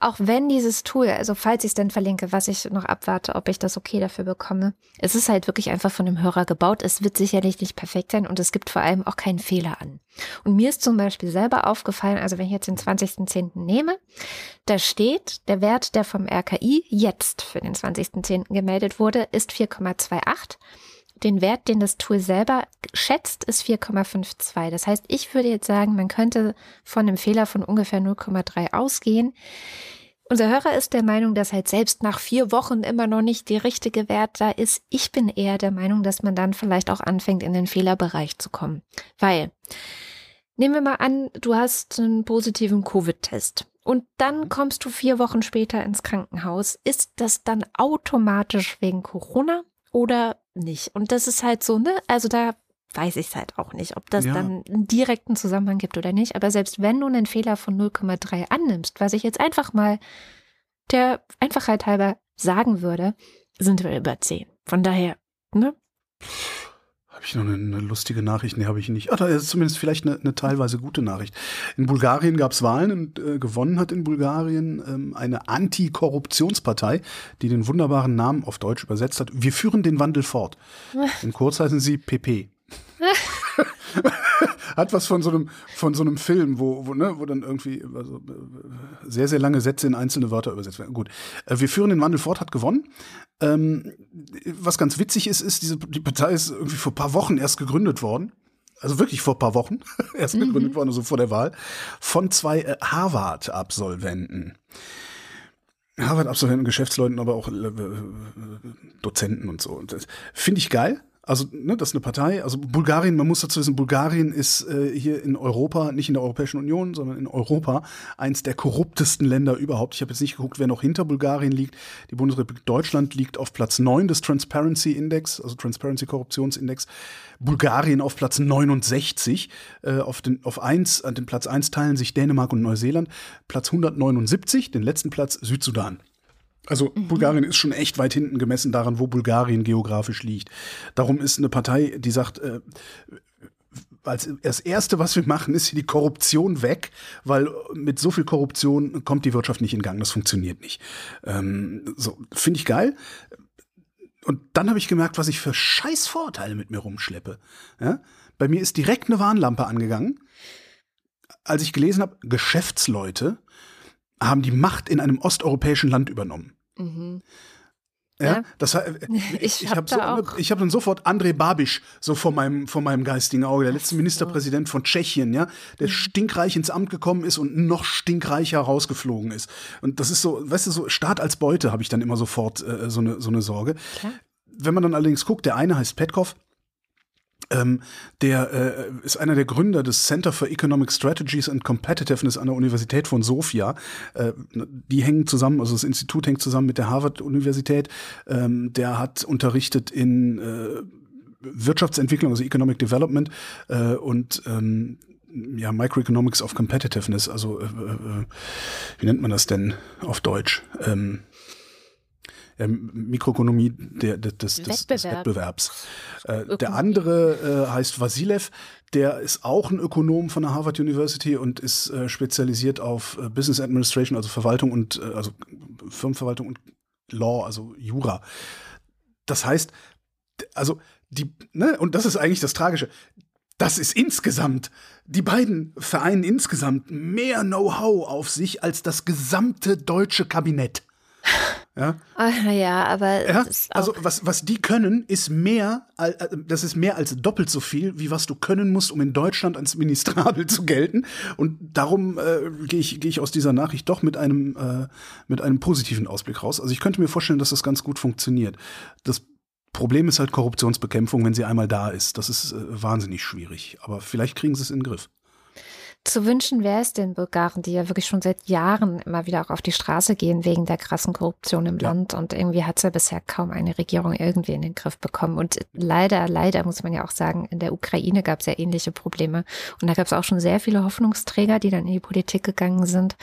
Auch wenn dieses Tool, also falls ich es dann verlinke, was ich noch abwarte, ob ich das okay dafür bekomme. Es ist halt wirklich einfach von dem Hörer gebaut. Es wird sicherlich nicht perfekt sein und es gibt vor allem auch keinen Fehler an. Und mir ist zum Beispiel selber aufgefallen, also wenn ich jetzt den 20.10. nehme, da steht, der Wert, der vom RKI jetzt für den 20.10. gemeldet wurde, ist 4,28. Den Wert, den das Tool selber schätzt, ist 4,52. Das heißt, ich würde jetzt sagen, man könnte von einem Fehler von ungefähr 0,3 ausgehen. Unser Hörer ist der Meinung, dass halt selbst nach vier Wochen immer noch nicht der richtige Wert da ist. Ich bin eher der Meinung, dass man dann vielleicht auch anfängt, in den Fehlerbereich zu kommen. Weil, nehmen wir mal an, du hast einen positiven Covid-Test und dann kommst du vier Wochen später ins Krankenhaus. Ist das dann automatisch wegen Corona oder nicht? Und das ist halt so, ne? Also da weiß ich es halt auch nicht, ob das Ja. dann einen direkten Zusammenhang gibt oder nicht. Aber selbst wenn du einen Fehler von 0,3 annimmst, was ich jetzt einfach mal der Einfachheit halber sagen würde, sind wir über 10. Von daher, ne? Habe ich noch eine, eine lustige Nachricht? Nee, habe ich nicht. Ah, da ist zumindest vielleicht eine, eine teilweise gute Nachricht. In Bulgarien gab es Wahlen und äh, gewonnen hat in Bulgarien ähm, eine Antikorruptionspartei, die den wunderbaren Namen auf Deutsch übersetzt hat. Wir führen den Wandel fort. In kurz heißen sie PP. hat was von so einem von so einem Film, wo wo, ne, wo dann irgendwie also, äh, sehr sehr lange Sätze in einzelne Wörter übersetzt werden. Gut, äh, wir führen den Wandel fort, hat gewonnen. Ähm, was ganz witzig ist, ist diese die Partei ist irgendwie vor ein paar Wochen erst gegründet worden. Also wirklich vor ein paar Wochen erst gegründet worden, also vor der Wahl, von zwei äh, Harvard-Absolventen. Harvard-Absolventen, Geschäftsleuten, aber auch äh, Dozenten und so. Und das finde ich geil. Also, ne, das ist eine Partei. Also Bulgarien, man muss dazu wissen, Bulgarien ist äh, hier in Europa, nicht in der Europäischen Union, sondern in Europa, eins der korruptesten Länder überhaupt. Ich habe jetzt nicht geguckt, wer noch hinter Bulgarien liegt. Die Bundesrepublik Deutschland liegt auf Platz 9 des Transparency Index, also Transparency Korruptionsindex. Bulgarien auf Platz 69. Äh, auf, den, auf eins, an den Platz 1 teilen sich Dänemark und Neuseeland. Platz 179, den letzten Platz Südsudan. Also Bulgarien ist schon echt weit hinten gemessen daran, wo Bulgarien geografisch liegt. Darum ist eine Partei, die sagt, äh, als das erste, was wir machen, ist hier die Korruption weg, weil mit so viel Korruption kommt die Wirtschaft nicht in Gang. Das funktioniert nicht. Ähm, so finde ich geil. Und dann habe ich gemerkt, was ich für scheiß Vorteile mit mir rumschleppe. Ja? Bei mir ist direkt eine Warnlampe angegangen, als ich gelesen habe, Geschäftsleute haben die Macht in einem osteuropäischen Land übernommen. Ja, Ja. das he- Ich ich hab habe so, habe dann sofort André Babiš so vor meinem vor meinem geistigen Auge, der letzte Ministerpräsident von Tschechien, ja, der Mhm. stinkreich ins Amt gekommen ist und noch stinkreicher rausgeflogen ist. Und das ist so, weißt du, so Staat als Beute habe ich dann immer sofort äh, so eine so eine Sorge. Klar. Wenn man dann allerdings guckt, der eine heißt Petkov, ähm, der äh, ist einer der Gründer des Center for Economic Strategies and Competitiveness an der Universität von Sofia. Äh, die hängen zusammen, also das Institut hängt zusammen mit der Harvard-Universität. Ähm, der hat unterrichtet in äh, Wirtschaftsentwicklung, also Economic Development äh, und ähm, ja, Microeconomics of Competitiveness, also äh, äh, wie nennt man das denn auf Deutsch? Ähm, ja, Mikroökonomie der, der, des, des, des Wettbewerb. Wettbewerbs. Äh, der andere äh, heißt Vasilev, der ist auch ein Ökonom von der Harvard University und ist äh, spezialisiert auf äh, Business Administration, also Verwaltung und äh, also Firmenverwaltung und Law, also Jura. Das heißt, also die, ne, und das ist eigentlich das Tragische. Das ist insgesamt, die beiden vereinen insgesamt mehr Know-how auf sich als das gesamte deutsche Kabinett. Ja, Ah, ja, aber ja, also was, was die können, ist mehr, äh, das ist mehr als doppelt so viel, wie was du können musst, um in Deutschland als Ministrabel zu gelten. Und darum äh, gehe ich, gehe ich aus dieser Nachricht doch mit einem, äh, mit einem positiven Ausblick raus. Also ich könnte mir vorstellen, dass das ganz gut funktioniert. Das Problem ist halt Korruptionsbekämpfung, wenn sie einmal da ist. Das ist äh, wahnsinnig schwierig. Aber vielleicht kriegen sie es in den Griff. Zu wünschen wäre es den Bulgaren, die ja wirklich schon seit Jahren immer wieder auch auf die Straße gehen wegen der krassen Korruption im Ja. Land. Und irgendwie hat es ja bisher kaum eine Regierung irgendwie in den Griff bekommen. Und leider, leider muss man ja auch sagen, in der Ukraine gab es ja ähnliche Probleme. Und da gab es auch schon sehr viele Hoffnungsträger, die dann in die Politik gegangen sind.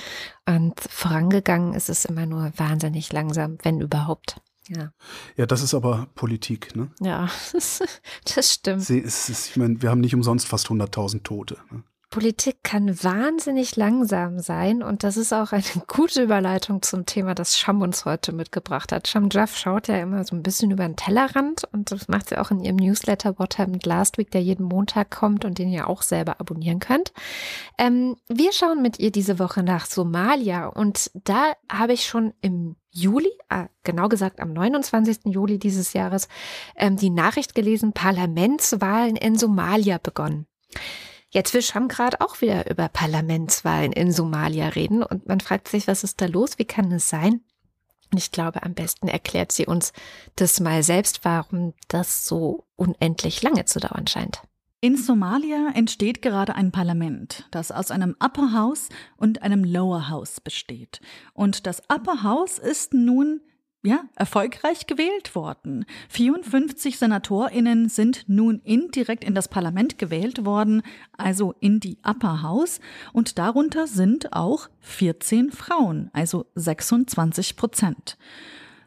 Und vorangegangen ist es immer nur wahnsinnig langsam, wenn überhaupt. Ja, Ja, das ist aber Politik. Ne? ja, das stimmt. Sie, ist, ich meine, wir haben nicht umsonst fast 100.000 Tote. Ne? Politik kann wahnsinnig langsam sein und das ist auch eine gute Überleitung zum Thema, das Sham uns heute mitgebracht hat. Sham Jaff schaut ja immer so ein bisschen über den Tellerrand und das macht sie auch in ihrem Newsletter What Happened Last Week, der jeden Montag kommt und den ihr auch selber abonnieren könnt. Ähm, wir schauen mit ihr diese Woche nach Somalia und da habe ich schon im Juli, äh, genau gesagt am 29. Juli dieses Jahres, ähm, die Nachricht gelesen, Parlamentswahlen in Somalia begonnen. Jetzt will Schamgrad auch wieder über Parlamentswahlen in Somalia reden und man fragt sich, was ist da los? Wie kann es sein? Ich glaube, am besten erklärt sie uns das mal selbst, warum das so unendlich lange zu dauern scheint. In Somalia entsteht gerade ein Parlament, das aus einem Upper House und einem Lower House besteht. Und das Upper House ist nun ja, erfolgreich gewählt worden. 54 Senatorinnen sind nun indirekt in das Parlament gewählt worden, also in die Upper House, und darunter sind auch 14 Frauen, also 26 Prozent.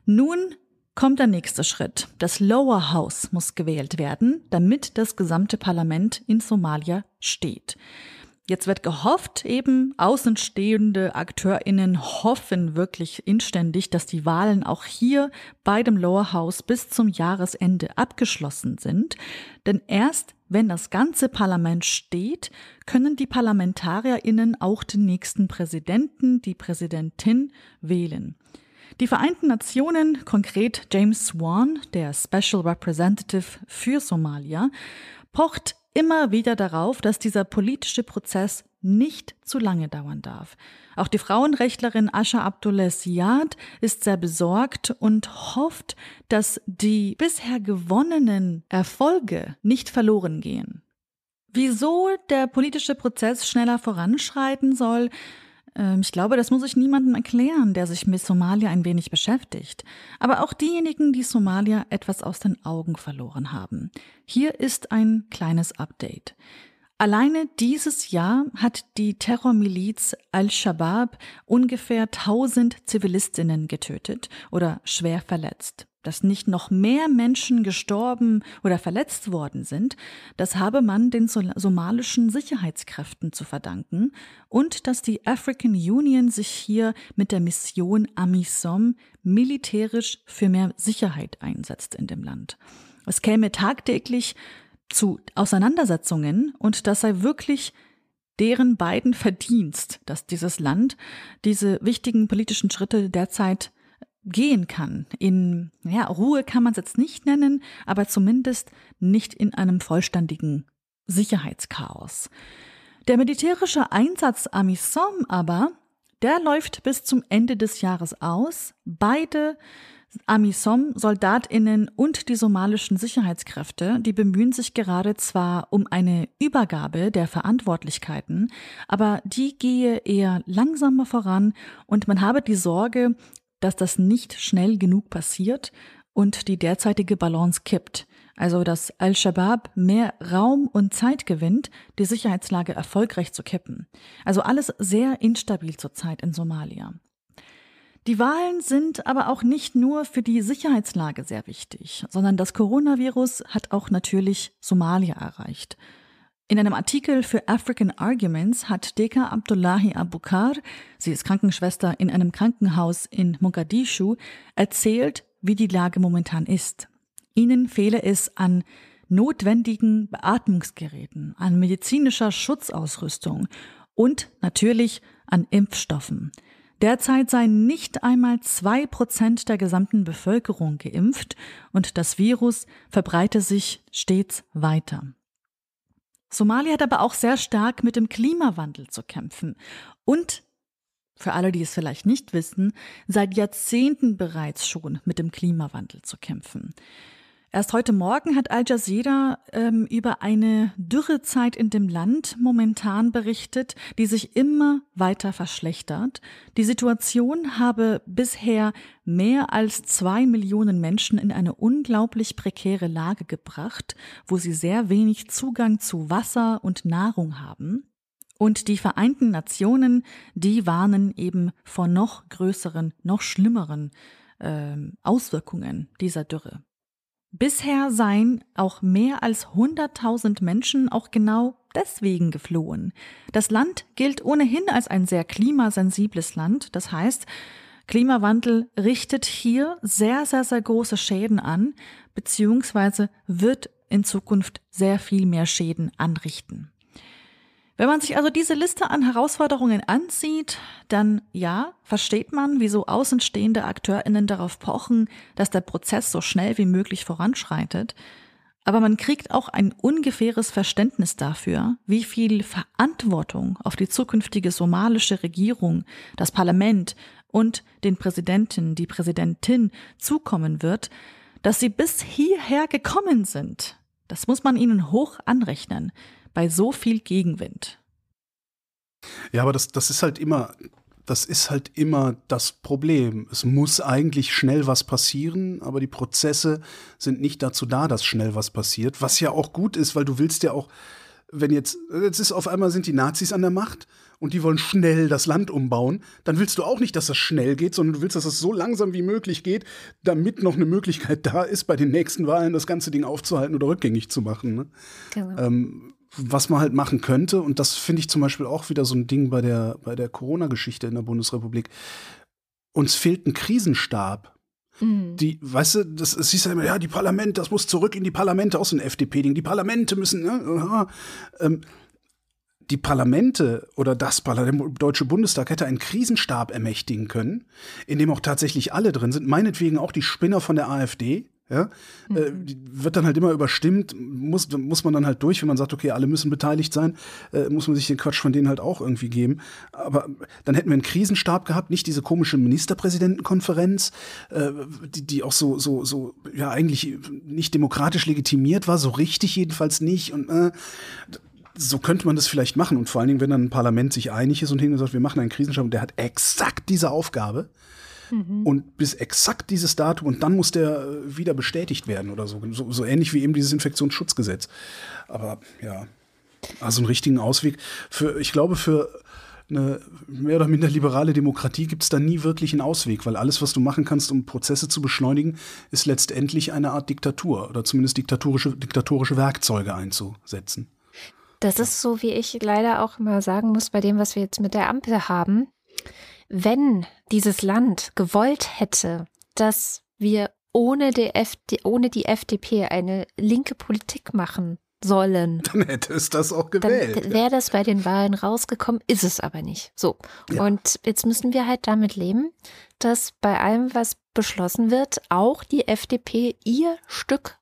Nun kommt der nächste Schritt. Das Lower House muss gewählt werden, damit das gesamte Parlament in Somalia steht. Jetzt wird gehofft, eben außenstehende AkteurInnen hoffen wirklich inständig, dass die Wahlen auch hier bei dem Lower House bis zum Jahresende abgeschlossen sind. Denn erst wenn das ganze Parlament steht, können die ParlamentarierInnen auch den nächsten Präsidenten, die Präsidentin wählen. Die Vereinten Nationen, konkret James Swan, der Special Representative für Somalia, pocht immer wieder darauf, dass dieser politische Prozess nicht zu lange dauern darf. Auch die Frauenrechtlerin Asha Abdullah Siad ist sehr besorgt und hofft, dass die bisher gewonnenen Erfolge nicht verloren gehen. Wieso der politische Prozess schneller voranschreiten soll, ich glaube, das muss ich niemandem erklären, der sich mit Somalia ein wenig beschäftigt. Aber auch diejenigen, die Somalia etwas aus den Augen verloren haben. Hier ist ein kleines Update. Alleine dieses Jahr hat die Terrormiliz Al-Shabaab ungefähr 1000 Zivilistinnen getötet oder schwer verletzt dass nicht noch mehr Menschen gestorben oder verletzt worden sind, das habe man den somalischen Sicherheitskräften zu verdanken und dass die African Union sich hier mit der Mission AMISOM militärisch für mehr Sicherheit einsetzt in dem Land. Es käme tagtäglich zu Auseinandersetzungen und das sei wirklich deren beiden Verdienst, dass dieses Land diese wichtigen politischen Schritte derzeit gehen kann. In ja, Ruhe kann man es jetzt nicht nennen, aber zumindest nicht in einem vollständigen Sicherheitschaos. Der militärische Einsatz Amisom aber, der läuft bis zum Ende des Jahres aus. Beide Amisom, Soldatinnen und die somalischen Sicherheitskräfte, die bemühen sich gerade zwar um eine Übergabe der Verantwortlichkeiten, aber die gehe eher langsamer voran und man habe die Sorge, dass das nicht schnell genug passiert und die derzeitige Balance kippt. Also dass Al-Shabaab mehr Raum und Zeit gewinnt, die Sicherheitslage erfolgreich zu kippen. Also alles sehr instabil zurzeit in Somalia. Die Wahlen sind aber auch nicht nur für die Sicherheitslage sehr wichtig, sondern das Coronavirus hat auch natürlich Somalia erreicht. In einem Artikel für African Arguments hat Deka Abdullahi Abukar, sie ist Krankenschwester in einem Krankenhaus in Mogadischu, erzählt, wie die Lage momentan ist. Ihnen fehle es an notwendigen Beatmungsgeräten, an medizinischer Schutzausrüstung und natürlich an Impfstoffen. Derzeit seien nicht einmal zwei Prozent der gesamten Bevölkerung geimpft und das Virus verbreite sich stets weiter. Somalia hat aber auch sehr stark mit dem Klimawandel zu kämpfen und für alle, die es vielleicht nicht wissen, seit Jahrzehnten bereits schon mit dem Klimawandel zu kämpfen. Erst heute Morgen hat Al Jazeera ähm, über eine Dürrezeit in dem Land momentan berichtet, die sich immer weiter verschlechtert. Die Situation habe bisher mehr als zwei Millionen Menschen in eine unglaublich prekäre Lage gebracht, wo sie sehr wenig Zugang zu Wasser und Nahrung haben. Und die Vereinten Nationen, die warnen eben vor noch größeren, noch schlimmeren äh, Auswirkungen dieser Dürre. Bisher seien auch mehr als 100.000 Menschen auch genau deswegen geflohen. Das Land gilt ohnehin als ein sehr klimasensibles Land. Das heißt, Klimawandel richtet hier sehr, sehr, sehr große Schäden an, beziehungsweise wird in Zukunft sehr viel mehr Schäden anrichten. Wenn man sich also diese Liste an Herausforderungen ansieht, dann ja, versteht man, wieso außenstehende AkteurInnen darauf pochen, dass der Prozess so schnell wie möglich voranschreitet. Aber man kriegt auch ein ungefähres Verständnis dafür, wie viel Verantwortung auf die zukünftige somalische Regierung, das Parlament und den Präsidenten, die Präsidentin zukommen wird, dass sie bis hierher gekommen sind. Das muss man ihnen hoch anrechnen bei so viel Gegenwind. Ja, aber das, das ist halt immer das ist halt immer das Problem. Es muss eigentlich schnell was passieren, aber die Prozesse sind nicht dazu da, dass schnell was passiert, was ja auch gut ist, weil du willst ja auch, wenn jetzt, jetzt ist auf einmal sind die Nazis an der Macht und die wollen schnell das Land umbauen, dann willst du auch nicht, dass das schnell geht, sondern du willst, dass es das so langsam wie möglich geht, damit noch eine Möglichkeit da ist, bei den nächsten Wahlen das ganze Ding aufzuhalten oder rückgängig zu machen. Ne? Genau. Ähm, was man halt machen könnte, und das finde ich zum Beispiel auch wieder so ein Ding bei der, bei der Corona-Geschichte in der Bundesrepublik. Uns fehlt ein Krisenstab. Mhm. Die, weißt du, das, das hieß ja immer, ja, die Parlamente, das muss zurück in die Parlamente aus dem FDP-Ding. Die Parlamente müssen, ne, ähm, die Parlamente oder das Parlament, der Deutsche Bundestag hätte einen Krisenstab ermächtigen können, in dem auch tatsächlich alle drin sind, meinetwegen auch die Spinner von der AfD, ja, mhm. äh, wird dann halt immer überstimmt, muss, muss man dann halt durch, wenn man sagt, okay, alle müssen beteiligt sein, äh, muss man sich den Quatsch von denen halt auch irgendwie geben. Aber dann hätten wir einen Krisenstab gehabt, nicht diese komische Ministerpräsidentenkonferenz, äh, die, die auch so, so, so, ja, eigentlich nicht demokratisch legitimiert war, so richtig jedenfalls nicht. Und äh, so könnte man das vielleicht machen. Und vor allen Dingen, wenn dann ein Parlament sich einig ist und hinten sagt, wir machen einen Krisenstab und der hat exakt diese Aufgabe mhm. und bis exakt dieses Datum und dann muss der äh, wieder bestätigt werden oder so. so. So ähnlich wie eben dieses Infektionsschutzgesetz. Aber ja, also einen richtigen Ausweg für, ich glaube, für eine mehr oder minder liberale Demokratie gibt es da nie wirklich einen Ausweg, weil alles, was du machen kannst, um Prozesse zu beschleunigen, ist letztendlich eine Art Diktatur oder zumindest diktatorische, diktatorische Werkzeuge einzusetzen. Das ist so, wie ich leider auch immer sagen muss, bei dem, was wir jetzt mit der Ampel haben wenn dieses Land gewollt hätte, dass wir ohne die, FD, ohne die FDP eine linke Politik machen sollen. Dann hätte es das auch gewählt. Dann wäre das bei den Wahlen rausgekommen, ist es aber nicht. So. Ja. Und jetzt müssen wir halt damit leben, dass bei allem, was beschlossen wird, auch die FDP ihr Stück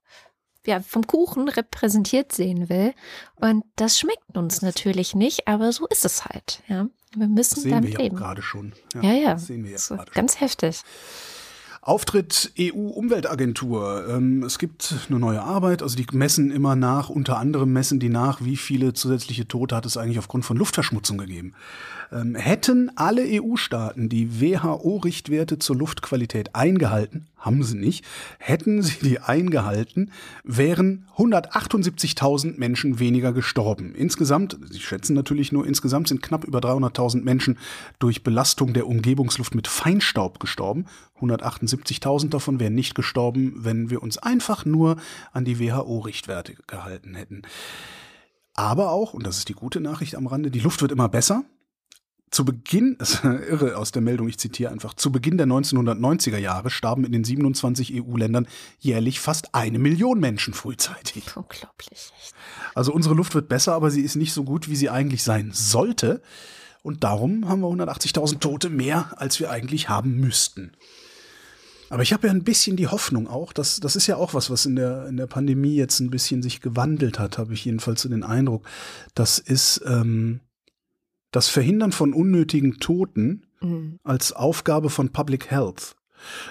ja, vom Kuchen repräsentiert sehen will. Und das schmeckt uns natürlich nicht, aber so ist es halt. Ja. Wir müssen das sehen damit wir leben. gerade schon. Ja, ja. ja. Das sehen wir ja so, ganz schon. heftig. Auftritt EU-Umweltagentur. Ähm, es gibt eine neue Arbeit, also die messen immer nach, unter anderem messen die nach, wie viele zusätzliche Tote hat es eigentlich aufgrund von Luftverschmutzung gegeben. Ähm, hätten alle EU-Staaten die WHO-Richtwerte zur Luftqualität eingehalten, haben sie nicht, hätten sie die eingehalten, wären 178.000 Menschen weniger gestorben. Insgesamt, sie schätzen natürlich nur, insgesamt sind knapp über 300.000 Menschen durch Belastung der Umgebungsluft mit Feinstaub gestorben. 178.000 davon wären nicht gestorben, wenn wir uns einfach nur an die WHO-Richtwerte gehalten hätten. Aber auch, und das ist die gute Nachricht am Rande, die Luft wird immer besser zu Beginn, ist irre aus der Meldung, ich zitiere einfach, zu Beginn der 1990er Jahre starben in den 27 EU-Ländern jährlich fast eine Million Menschen frühzeitig. Unglaublich. Also unsere Luft wird besser, aber sie ist nicht so gut, wie sie eigentlich sein sollte. Und darum haben wir 180.000 Tote mehr, als wir eigentlich haben müssten. Aber ich habe ja ein bisschen die Hoffnung auch, dass das ist ja auch was, was in der, in der Pandemie jetzt ein bisschen sich gewandelt hat, habe ich jedenfalls so den Eindruck. Das ist, ähm, das Verhindern von unnötigen Toten mhm. als Aufgabe von Public Health.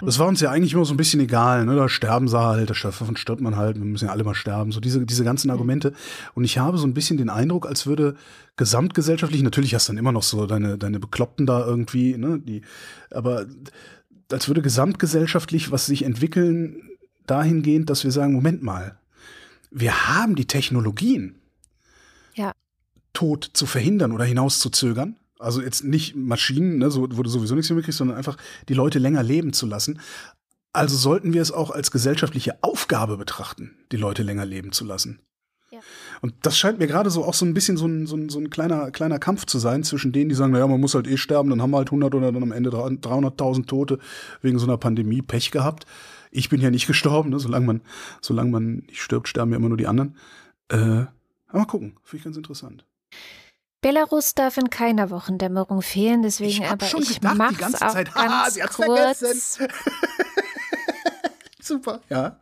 Das war uns ja eigentlich immer so ein bisschen egal, ne? Da sterben sie halt, davon stirbt man halt, wir müssen ja alle mal sterben. So diese, diese ganzen Argumente. Und ich habe so ein bisschen den Eindruck, als würde gesamtgesellschaftlich, natürlich hast du dann immer noch so deine, deine Bekloppten da irgendwie, ne? Die, aber als würde gesamtgesellschaftlich was sich entwickeln, dahingehend, dass wir sagen, Moment mal, wir haben die Technologien. Tod zu verhindern oder hinauszuzögern. Also jetzt nicht Maschinen, ne, so, wo du sowieso nichts mehr mitkriegst, sondern einfach die Leute länger leben zu lassen. Also sollten wir es auch als gesellschaftliche Aufgabe betrachten, die Leute länger leben zu lassen. Ja. Und das scheint mir gerade so auch so ein bisschen so ein, so ein, so ein kleiner, kleiner Kampf zu sein zwischen denen, die sagen, naja, man muss halt eh sterben, dann haben wir halt 100 oder dann am Ende 300.000 Tote wegen so einer Pandemie Pech gehabt. Ich bin ja nicht gestorben, ne? solange man, solange man nicht stirbt, sterben ja immer nur die anderen. Äh, aber mal gucken, finde ich ganz interessant. Belarus darf in keiner Wochendämmerung fehlen, deswegen ich aber schon ich gedacht, mach's die ganze auch Zeit, ganz haha, sie hat's kurz. vergessen. Super, ja.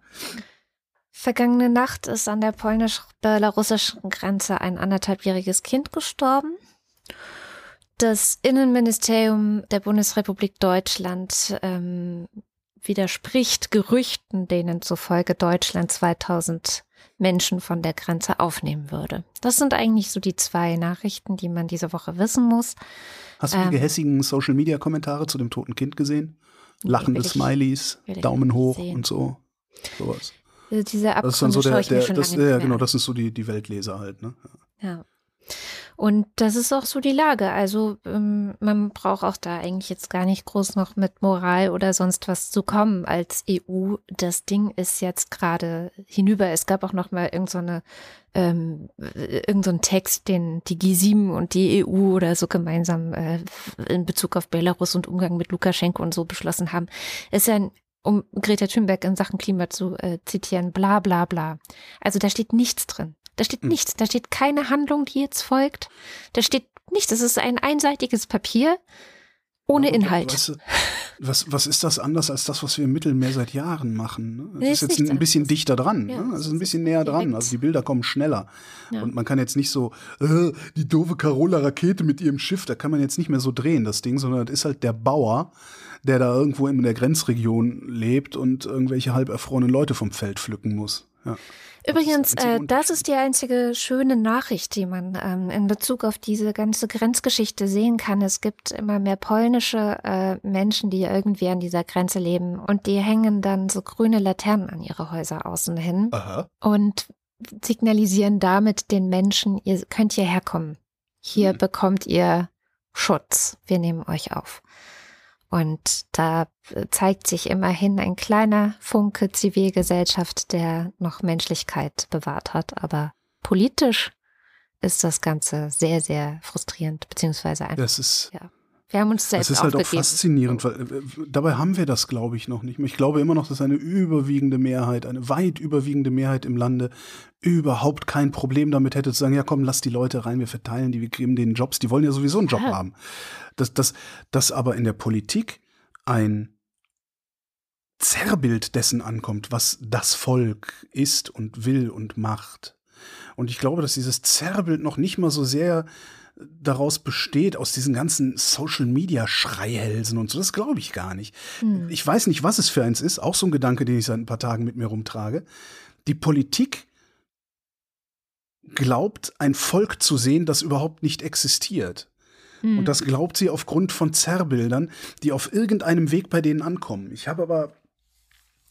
Vergangene Nacht ist an der polnisch-belarussischen Grenze ein anderthalbjähriges Kind gestorben. Das Innenministerium der Bundesrepublik Deutschland ähm, widerspricht Gerüchten, denen zufolge Deutschland 2000 Menschen von der Grenze aufnehmen würde. Das sind eigentlich so die zwei Nachrichten, die man diese Woche wissen muss. Hast du die Ähm. gehässigen Social-Media-Kommentare zu dem toten Kind gesehen? Lachende ich- Smileys, Daumen hoch und so. Sowas. Also diese Das ist dann so der, der das, ja, genau, das ist so die, die Weltleser halt, ne? Ja. Und das ist auch so die Lage. Also ähm, man braucht auch da eigentlich jetzt gar nicht groß noch mit Moral oder sonst was zu kommen als EU. Das Ding ist jetzt gerade hinüber. Es gab auch noch mal irgend so ähm, irgend so Text, den die G7 und die EU oder so gemeinsam äh, in Bezug auf Belarus und Umgang mit Lukaschenko und so beschlossen haben. Ist ja ein um Greta Thunberg in Sachen Klima zu äh, zitieren, bla bla bla. Also da steht nichts drin. Da steht Hm. nichts. Da steht keine Handlung, die jetzt folgt. Da steht nichts. Das ist ein einseitiges Papier ohne Inhalt. Weißt du, was, was ist das anders als das, was wir im Mittelmeer seit Jahren machen? Ne? Nee, Es ist ist jetzt nichts ein bisschen dichter dran. Ja, ne? es Es ist ein bisschen näher dran. direkt. Also die Bilder kommen schneller. Ja. Und man kann jetzt nicht so, äh, die doofe Carola-Rakete mit ihrem Schiff, da kann man jetzt nicht mehr so drehen, das Ding, sondern das ist halt der Bauer, der da irgendwo in der Grenzregion lebt und irgendwelche halb erfrorenen Leute vom Feld pflücken muss. Ja. Übrigens, Das ist äh, das ist die einzige schöne Nachricht, die man ähm, in Bezug auf diese ganze Grenzgeschichte sehen kann. Es gibt immer mehr polnische äh, Menschen, die irgendwie an dieser Grenze leben und die hängen dann so grüne Laternen an ihre Häuser außen hin Aha. und signalisieren damit den Menschen, ihr könnt hierher kommen. Hier Hm. bekommt ihr Schutz. Wir nehmen euch auf. Und da äh, zeigt sich immerhin ein kleiner Funke Zivilgesellschaft, der noch Menschlichkeit bewahrt hat. Aber politisch ist das Ganze sehr, sehr frustrierend, beziehungsweise einfach. Das ist, Wir haben uns selbst das ist halt auch aufgegeben. faszinierend, weil äh, dabei haben wir das, glaube ich, noch nicht. Ich glaube immer noch, dass eine überwiegende Mehrheit, eine weit überwiegende Mehrheit im Lande überhaupt kein Problem damit hätte zu sagen, ja komm, lass die Leute rein, wir verteilen die, wir geben denen Jobs, die wollen ja sowieso einen Job Ja. haben. Dass das, das aber in der Politik ein Zerrbild dessen ankommt, was das Volk ist und will und macht. Und ich glaube, dass dieses Zerrbild noch nicht mal so sehr daraus besteht, aus diesen ganzen Social-Media-Schreihälsen und so. Das glaube ich gar nicht. Hm. Ich weiß nicht, was es für eins ist. Auch so ein Gedanke, den ich seit ein paar Tagen mit mir rumtrage. Die Politik glaubt, ein Volk zu sehen, das überhaupt nicht existiert. Hm. Und das glaubt sie aufgrund von Zerrbildern, die auf irgendeinem Weg bei denen ankommen. Ich habe aber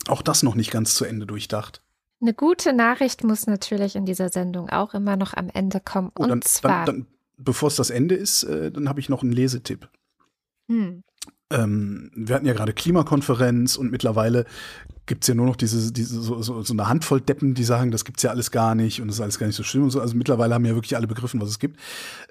auch das noch nicht ganz zu Ende durchdacht. Eine gute Nachricht muss natürlich in dieser Sendung auch immer noch am Ende kommen. Oh, Und dann, zwar. dann, dann, bevor es das Ende ist, äh, dann habe ich noch einen Lesetipp. hm. ähm, wir hatten ja gerade Klimakonferenz und mittlerweile gibt's ja nur noch diese, diese so, so, so eine Handvoll Deppen, die sagen, das gibt's ja alles gar nicht und das ist alles gar nicht so schlimm und so. Also mittlerweile haben ja wirklich alle begriffen, was es gibt.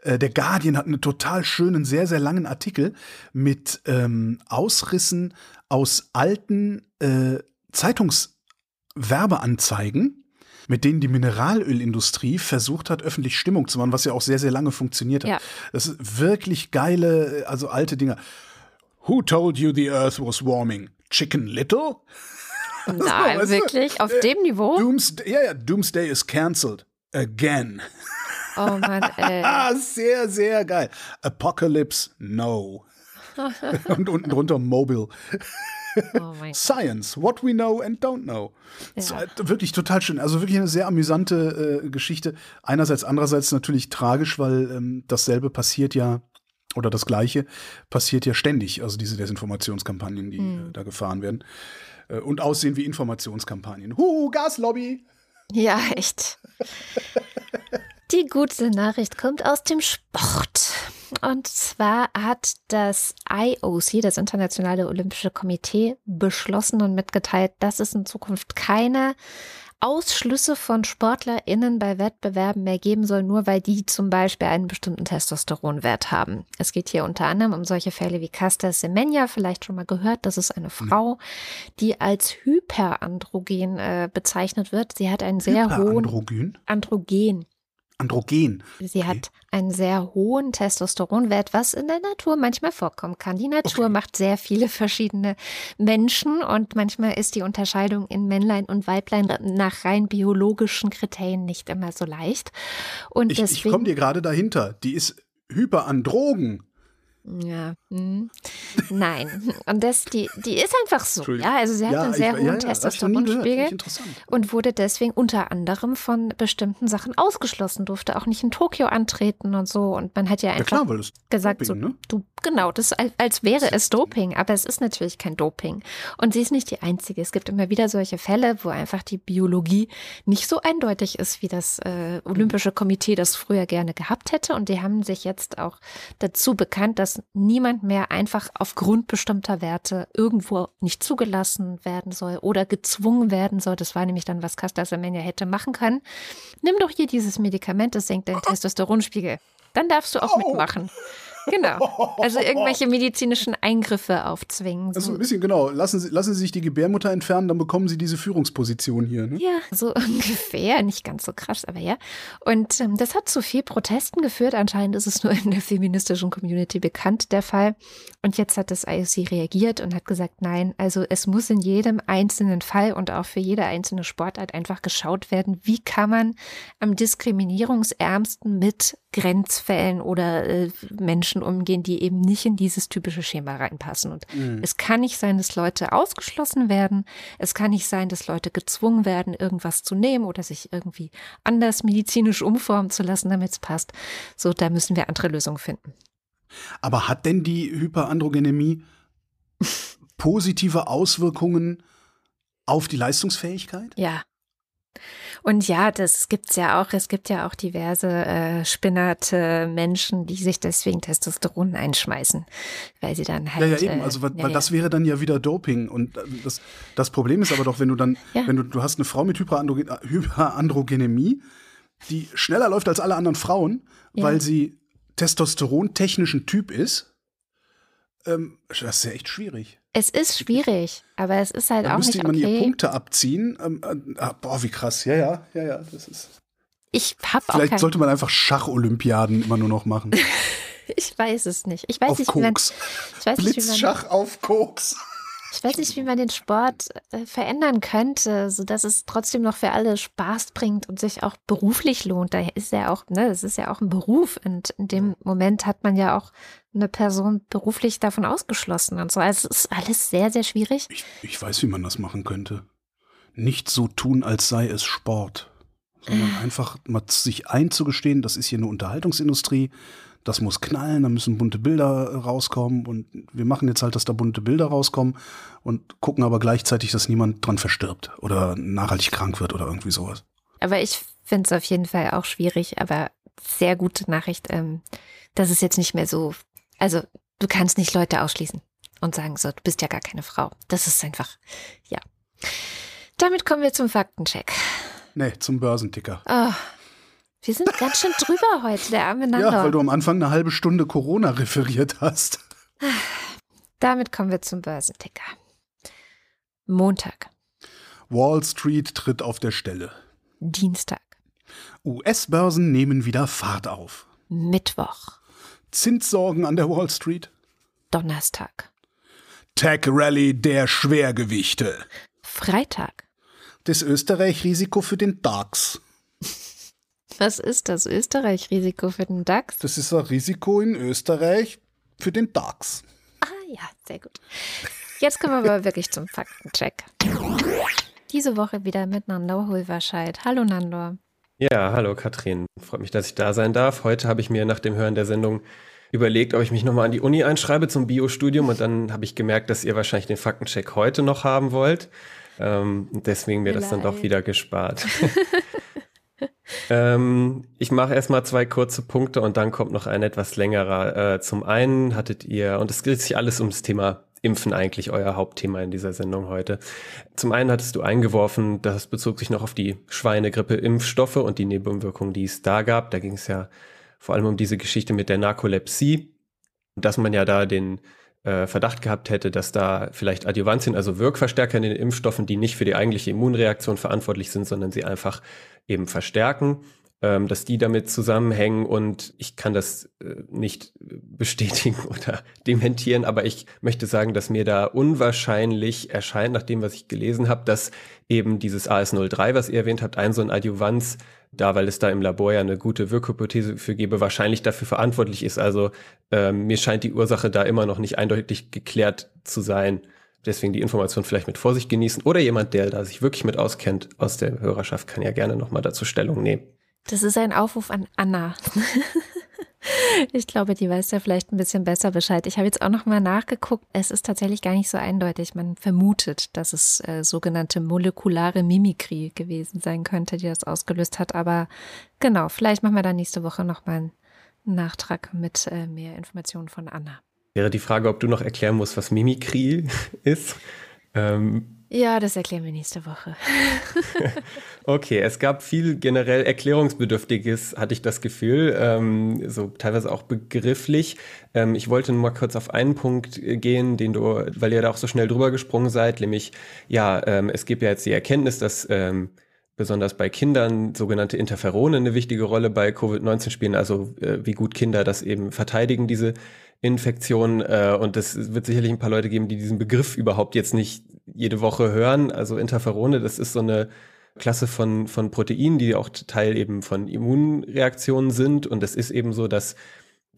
Äh, der Guardian hat einen total schönen, sehr, sehr langen Artikel mit ähm, Ausrissen aus alten äh, Zeitungswerbeanzeigen mit denen die Mineralölindustrie versucht hat, öffentlich Stimmung zu machen, was ja auch sehr, sehr lange funktioniert hat. Ja. Das ist wirklich geile, also alte Dinger. Who told you the earth was warming? Chicken Little? Nein, du, wirklich? Auf dem Niveau? Doomsday, ja, ja, Doomsday is cancelled. Again. Oh Mann, ey. Ah, sehr, sehr geil. Apocalypse, no. Und unten drunter Mobile. Oh Science, what we know and don't know. Ja. halt wirklich total schön. Also wirklich eine sehr amüsante äh, Geschichte. Einerseits, andererseits natürlich tragisch, weil ähm, dasselbe passiert ja, oder das Gleiche passiert ja ständig. Also diese Desinformationskampagnen, die Hm. äh, da gefahren werden. Äh, und aussehen wie Informationskampagnen. Huhu, Gaslobby! Ja, echt. Die gute Nachricht kommt aus dem Sport. Und zwar hat das IOC, das Internationale Olympische Komitee, beschlossen und mitgeteilt, dass es in Zukunft keine Ausschlüsse von SportlerInnen bei Wettbewerben mehr geben soll, nur weil die zum Beispiel einen bestimmten Testosteronwert haben. Es geht hier unter anderem um solche Fälle wie Caster Semenya, vielleicht schon mal gehört. Das ist eine Frau, die als hyperandrogen äh, bezeichnet wird. Sie hat einen sehr hohen Hyperandrogyn? Androgen. Androgen. Sie Okay. hat einen sehr hohen Testosteronwert, was in der Natur manchmal vorkommen kann. Die Natur Okay. macht sehr viele verschiedene Menschen und manchmal ist die Unterscheidung in Männlein und Weiblein nach rein biologischen Kriterien nicht immer so leicht. Und Ich, ich komme dir gerade dahinter. Die ist hyperandrogen. Ja, hm. nein. Und das, die, die ist einfach so. Ja, also sie hat Ja, einen ich- sehr ja, hohen ja, ich ich Testosteronspiegel und wurde deswegen unter anderem von bestimmten Sachen ausgeschlossen, durfte auch nicht in Tokio antreten und so. Und man hat ja Ja einfach klar, gesagt, Doping, so, ne? du, genau, das als, als wäre es Doping, aber es ist natürlich kein Doping. Und sie ist nicht die Einzige. Es gibt immer wieder solche Fälle, wo einfach die Biologie nicht so eindeutig ist, wie das äh, Olympische Komitee das früher gerne gehabt hätte. Und die haben sich jetzt auch dazu bekannt, dass niemand mehr einfach aufgrund bestimmter Werte irgendwo nicht zugelassen werden soll oder gezwungen werden soll. Das war nämlich dann, was Caster Semenya hätte machen können. Nimm doch hier dieses Medikament, das senkt deinen Testosteronspiegel. Dann darfst du auch mitmachen. Genau. Also irgendwelche medizinischen Eingriffe aufzwingen. Also So. ein bisschen genau. Lassen Sie, lassen Sie sich die Gebärmutter entfernen, dann bekommen Sie diese Führungsposition hier. Ne? Ja, so ungefähr, nicht ganz so krass, aber ja. Und ähm, das hat zu viel Protesten geführt. Anscheinend ist es nur in der feministischen Community bekannt, der Fall. Und jetzt hat das IOC reagiert und hat gesagt, nein, also es muss in jedem einzelnen Fall und auch für jede einzelne Sportart einfach geschaut werden, wie kann man am diskriminierungsärmsten mit Grenzfällen oder äh, Menschen umgehen, die eben nicht in dieses typische Schema reinpassen. Und es kann nicht sein, dass Leute ausgeschlossen werden. Es kann nicht sein, dass Leute gezwungen werden, irgendwas zu nehmen oder sich irgendwie anders medizinisch umformen zu lassen, damit es passt. So, da müssen wir andere Lösungen finden. Aber hat denn die Hyperandrogenemie positive Auswirkungen auf die Leistungsfähigkeit? Ja. Und ja, das gibt's ja auch. Es gibt ja auch diverse äh, spinnerte Menschen, die sich deswegen Testosteron einschmeißen, weil sie dann Ja, halt. ja, eben. äh, Also, weil, ja, weil ja. das wäre dann ja wieder Doping. Und äh, das, das Problem ist aber doch, wenn du dann, Ja. wenn du, du hast eine Frau mit Hyperandrogen, äh, Hyperandrogenemie, die schneller läuft als alle anderen Frauen, Ja. weil sie testosterontechnischen Typ ist. Ähm, das ist ja echt schwierig. Es ist schwierig, aber es ist halt Da auch müsste nicht man ihr okay. Punkte abziehen. Ähm, äh, ah, boah, wie krass. Ja, ja, ja, ja. Das ist. Ich auch Vielleicht kein, sollte man einfach Schacholympiaden immer nur noch machen. Ich weiß es nicht. Ich weiß auf nicht, wie man, Koks. ich weiß nicht, wie man, Blitzschach auf Koks. ich weiß nicht, wie man den Sport äh, verändern könnte, so dass es trotzdem noch für alle Spaß bringt und sich auch beruflich lohnt. Da ist ja auch, ne, das ist ja auch ein Beruf und in dem Moment hat man ja auch eine Person beruflich davon ausgeschlossen und so. Also es ist alles sehr, sehr schwierig. Ich, ich weiß, wie man das machen könnte. Nicht so tun, als sei es Sport, sondern einfach mal sich einzugestehen, das ist hier eine Unterhaltungsindustrie, das muss knallen, da müssen bunte Bilder rauskommen und wir machen jetzt halt, dass da bunte Bilder rauskommen und gucken aber gleichzeitig, dass niemand dran verstirbt oder nachhaltig krank wird oder irgendwie sowas. Aber ich finde es auf jeden Fall auch schwierig, aber sehr gute Nachricht, ähm, dass es jetzt nicht mehr so, also du kannst nicht Leute ausschließen und sagen so, du bist ja gar keine Frau. Das ist einfach, ja. Damit kommen wir zum Faktencheck. Nee, zum Börsenticker. Oh, wir sind ganz schön drüber heute, der arme Nando. Ja, weil du am Anfang eine halbe Stunde Corona referiert hast. Damit kommen wir zum Börsenticker. Montag, Wall Street tritt auf der Stelle. Dienstag, US-Börsen nehmen wieder Fahrt auf. Mittwoch, Zinssorgen an der Wall Street. Donnerstag, Tech Rally der Schwergewichte. Freitag. Das Österreich-Risiko für den DAX. Was ist das Österreich-Risiko für den DAX? Das ist ein Risiko in Österreich für den DAX. Ah ja, sehr gut. Jetzt kommen wir aber wirklich zum Faktencheck. Diese Woche wieder mit Nandor Hulverscheid. Hallo Nandor. Ja, hallo Katrin. Freut mich, dass ich da sein darf. Heute habe ich mir nach dem Hören der Sendung überlegt, ob ich mich nochmal an die Uni einschreibe zum Biostudium und dann habe ich gemerkt, dass ihr wahrscheinlich den Faktencheck heute noch haben wollt. Ähm, deswegen mir das dann doch wieder gespart. ähm, ich mache erstmal zwei kurze Punkte und dann kommt noch ein etwas längerer. Äh, zum einen hattet ihr, und es dreht sich alles ums Thema Impfen eigentlich, euer Hauptthema in dieser Sendung heute. Zum einen hattest du eingeworfen, das bezog sich noch auf die Schweinegrippe-Impfstoffe und die Nebenwirkungen, die es da gab. Da ging es ja vor allem um diese Geschichte mit der Narkolepsie, dass man ja da den äh, Verdacht gehabt hätte, dass da vielleicht Adjuvantien, also Wirkverstärker in den Impfstoffen, die nicht für die eigentliche Immunreaktion verantwortlich sind, sondern sie einfach eben verstärken. Ähm, dass die damit zusammenhängen und ich kann das äh, nicht bestätigen oder dementieren, aber ich möchte sagen, dass mir da unwahrscheinlich erscheint, nach dem, was ich gelesen habe, dass eben dieses AS03, was ihr erwähnt habt, ein so ein Adjuvanz, da, weil es da im Labor ja eine gute Wirkhypothese für gebe, wahrscheinlich dafür verantwortlich ist. Also ähm, mir scheint die Ursache da immer noch nicht eindeutig geklärt zu sein. Deswegen die Information vielleicht mit Vorsicht genießen. Oder jemand, der da sich wirklich mit auskennt aus der Hörerschaft, kann ja gerne nochmal dazu Stellung nehmen. Das ist ein Aufruf an Anna. ich glaube, die weiß ja vielleicht ein bisschen besser Bescheid. Ich habe jetzt auch noch mal nachgeguckt. Es ist tatsächlich gar nicht so eindeutig. Man vermutet, dass es äh, sogenannte molekulare Mimikrie gewesen sein könnte, die das ausgelöst hat. Aber genau, vielleicht machen wir dann nächste Woche noch mal einen Nachtrag mit äh, mehr Informationen von Anna. Wäre die Frage, ob du noch erklären musst, was Mimikrie ist. Ähm, ja, das erklären wir nächste Woche. okay, es gab viel generell Erklärungsbedürftiges, hatte ich das Gefühl, ähm, so teilweise auch begrifflich. Ähm, ich wollte nur mal kurz auf einen Punkt äh, gehen, den du, weil ihr da auch so schnell drüber gesprungen seid, nämlich, ja, ähm, es gibt ja jetzt die Erkenntnis, dass ähm, besonders bei Kindern sogenannte Interferone eine wichtige Rolle bei Covid-19 spielen, also äh, wie gut Kinder das eben verteidigen, diese Infektion. Äh, und es wird sicherlich ein paar Leute geben, die diesen Begriff überhaupt jetzt nicht jede Woche hören. Also Interferone, das ist so eine Klasse von, von Proteinen, die auch Teil eben von Immunreaktionen sind. Und es ist eben so, dass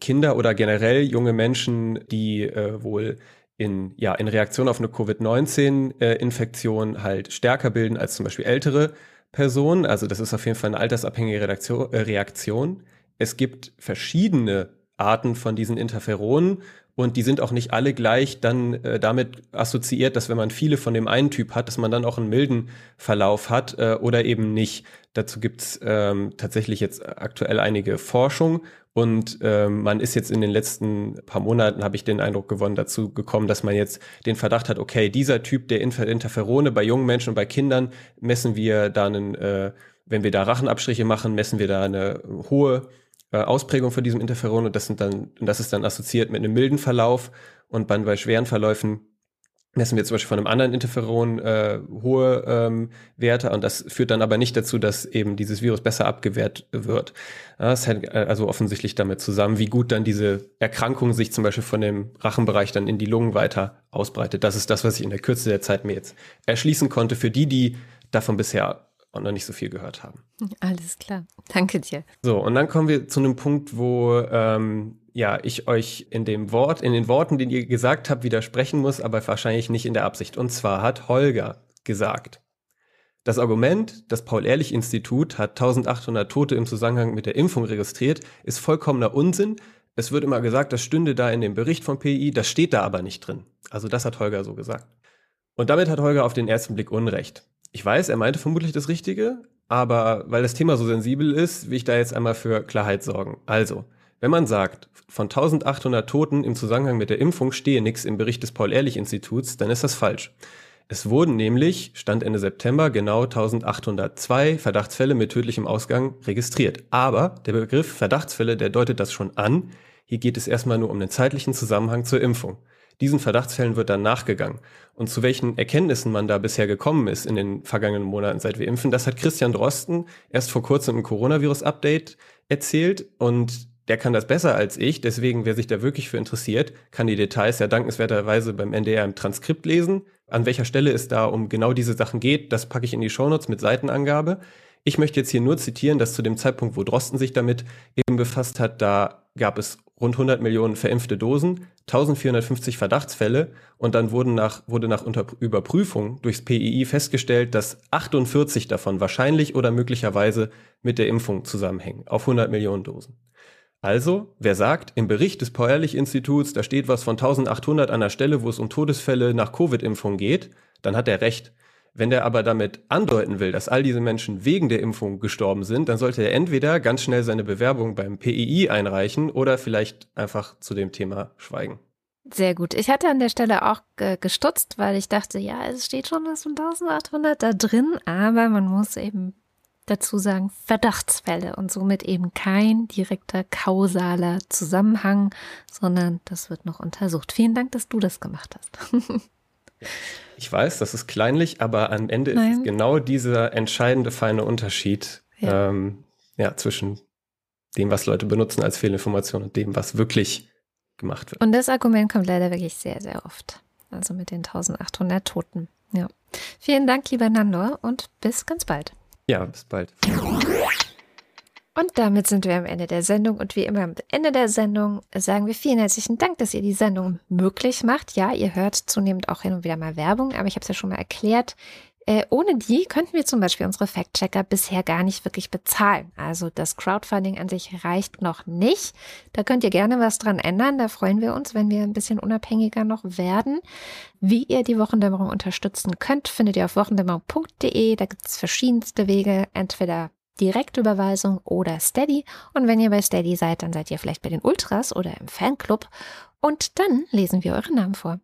Kinder oder generell junge Menschen, die äh, wohl in, ja, in Reaktion auf eine Covid-19-Infektion äh, halt stärker bilden als zum Beispiel ältere Personen. Also das ist auf jeden Fall eine altersabhängige Reaktion. Äh, Reaktion. Es gibt verschiedene Arten von diesen Interferonen und die sind auch nicht alle gleich dann äh, damit assoziiert, dass wenn man viele von dem einen Typ hat, dass man dann auch einen milden Verlauf hat äh, oder eben nicht. Dazu gibt's ähm, tatsächlich jetzt aktuell einige Forschung und ähm, man ist jetzt in den letzten paar Monaten, habe ich den Eindruck gewonnen, dazu gekommen, dass man jetzt den Verdacht hat, okay, dieser Typ der Inter Interferone bei jungen Menschen und bei Kindern messen wir da einen, äh, wenn wir da Rachenabstriche machen, messen wir da eine hohe äh, Ausprägung von diesem Interferon und das sind dann, und das ist dann assoziiert mit einem milden Verlauf und dann bei schweren Verläufen messen wir zum Beispiel von einem anderen Interferon äh, hohe ähm, Werte und das führt dann aber nicht dazu, dass eben dieses Virus besser abgewehrt wird. das hängt äh, also offensichtlich damit zusammen, wie gut dann diese Erkrankung sich zum Beispiel von dem Rachenbereich dann in die Lungen weiter ausbreitet. Das ist das, was ich in der Kürze der Zeit mir jetzt erschließen konnte für die, die davon bisher und noch nicht so viel gehört haben. Alles klar. Danke dir. So, und dann kommen wir zu einem Punkt, wo ähm, ja, ich euch in dem Wort, in den Worten, den ihr gesagt habt, widersprechen muss, aber wahrscheinlich nicht in der Absicht. Und zwar hat Holger gesagt, das Argument, das Paul-Ehrlich-Institut hat 1800 Tote im Zusammenhang mit der Impfung registriert, ist vollkommener Unsinn. Es wird immer gesagt, das stünde da in dem Bericht vom PI, das steht da aber nicht drin. Also das hat Holger so gesagt. Und damit hat Holger auf den ersten Blick Unrecht. Ich weiß, er meinte vermutlich das Richtige, aber weil das Thema so sensibel ist, will ich da jetzt einmal für Klarheit sorgen. Also, wenn man sagt, von 1800 Toten im Zusammenhang mit der Impfung stehe nichts im Bericht des Paul-Ehrlich-Instituts, dann ist das falsch. Es wurden nämlich, Stand Ende September, genau 1802 Verdachtsfälle mit tödlichem Ausgang registriert. Aber der Begriff Verdachtsfälle, der deutet das schon an. Hier geht es erstmal nur um den zeitlichen Zusammenhang zur Impfung. Diesen Verdachtsfällen wird dann nachgegangen. Und zu welchen Erkenntnissen man da bisher gekommen ist in den vergangenen Monaten, seit wir impfen, das hat Christian Drosten erst vor kurzem im Coronavirus-Update erzählt und der kann das besser als ich. Deswegen, wer sich da wirklich für interessiert, kann die Details ja dankenswerterweise beim NDR im Transkript lesen. An welcher Stelle es da um genau diese Sachen geht, das packe ich in die Shownotes mit Seitenangabe. Ich möchte jetzt hier nur zitieren, dass zu dem Zeitpunkt, wo Drosten sich damit eben befasst hat, da gab es rund 100 Millionen verimpfte Dosen, 1450 Verdachtsfälle und dann wurden nach, wurde nach Unter Überprüfung durchs PII festgestellt, dass 48 davon wahrscheinlich oder möglicherweise mit der Impfung zusammenhängen, auf 100 Millionen Dosen. Also, wer sagt, im Bericht des Paul-Ehrlich-Instituts, da steht was von 1800 an der Stelle, wo es um Todesfälle nach Covid-Impfung geht, dann hat er recht. Wenn der aber damit andeuten will, dass all diese Menschen wegen der Impfung gestorben sind, dann sollte er entweder ganz schnell seine Bewerbung beim PII einreichen oder vielleicht einfach zu dem Thema schweigen. Sehr gut. Ich hatte an der Stelle auch gestutzt, weil ich dachte, ja, es steht schon was von 1800 da drin, aber man muss eben dazu sagen Verdachtsfälle und somit eben kein direkter kausaler Zusammenhang, sondern das wird noch untersucht. Vielen Dank, dass du das gemacht hast. Ich weiß, das ist kleinlich, aber am Ende Nein. ist es genau dieser entscheidende feine Unterschied, ja. ähm, ja, zwischen dem, was Leute benutzen als Fehlinformation und dem, was wirklich gemacht wird. Und das Argument kommt leider wirklich sehr, sehr oft. Also mit den 1800 Toten. Ja. Vielen Dank, lieber Nando, und bis ganz bald. Ja, bis bald. Und damit sind wir am Ende der Sendung. Und wie immer am Ende der Sendung sagen wir vielen herzlichen Dank, dass ihr die Sendung möglich macht. Ja, ihr hört zunehmend auch hin und wieder mal Werbung, aber ich habe es ja schon mal erklärt. Äh, ohne die könnten wir zum Beispiel unsere Fact-Checker bisher gar nicht wirklich bezahlen. Also das Crowdfunding an sich reicht noch nicht. Da könnt ihr gerne was dran ändern. Da freuen wir uns, wenn wir ein bisschen unabhängiger noch werden. Wie ihr die Wochendämmerung unterstützen könnt, findet ihr auf wochendämmerung.de. Da gibt es verschiedenste Wege. Entweder Direktüberweisung oder Steady. Und wenn ihr bei Steady seid, dann seid ihr vielleicht bei den Ultras oder im Fanclub. Und dann lesen wir eure Namen vor.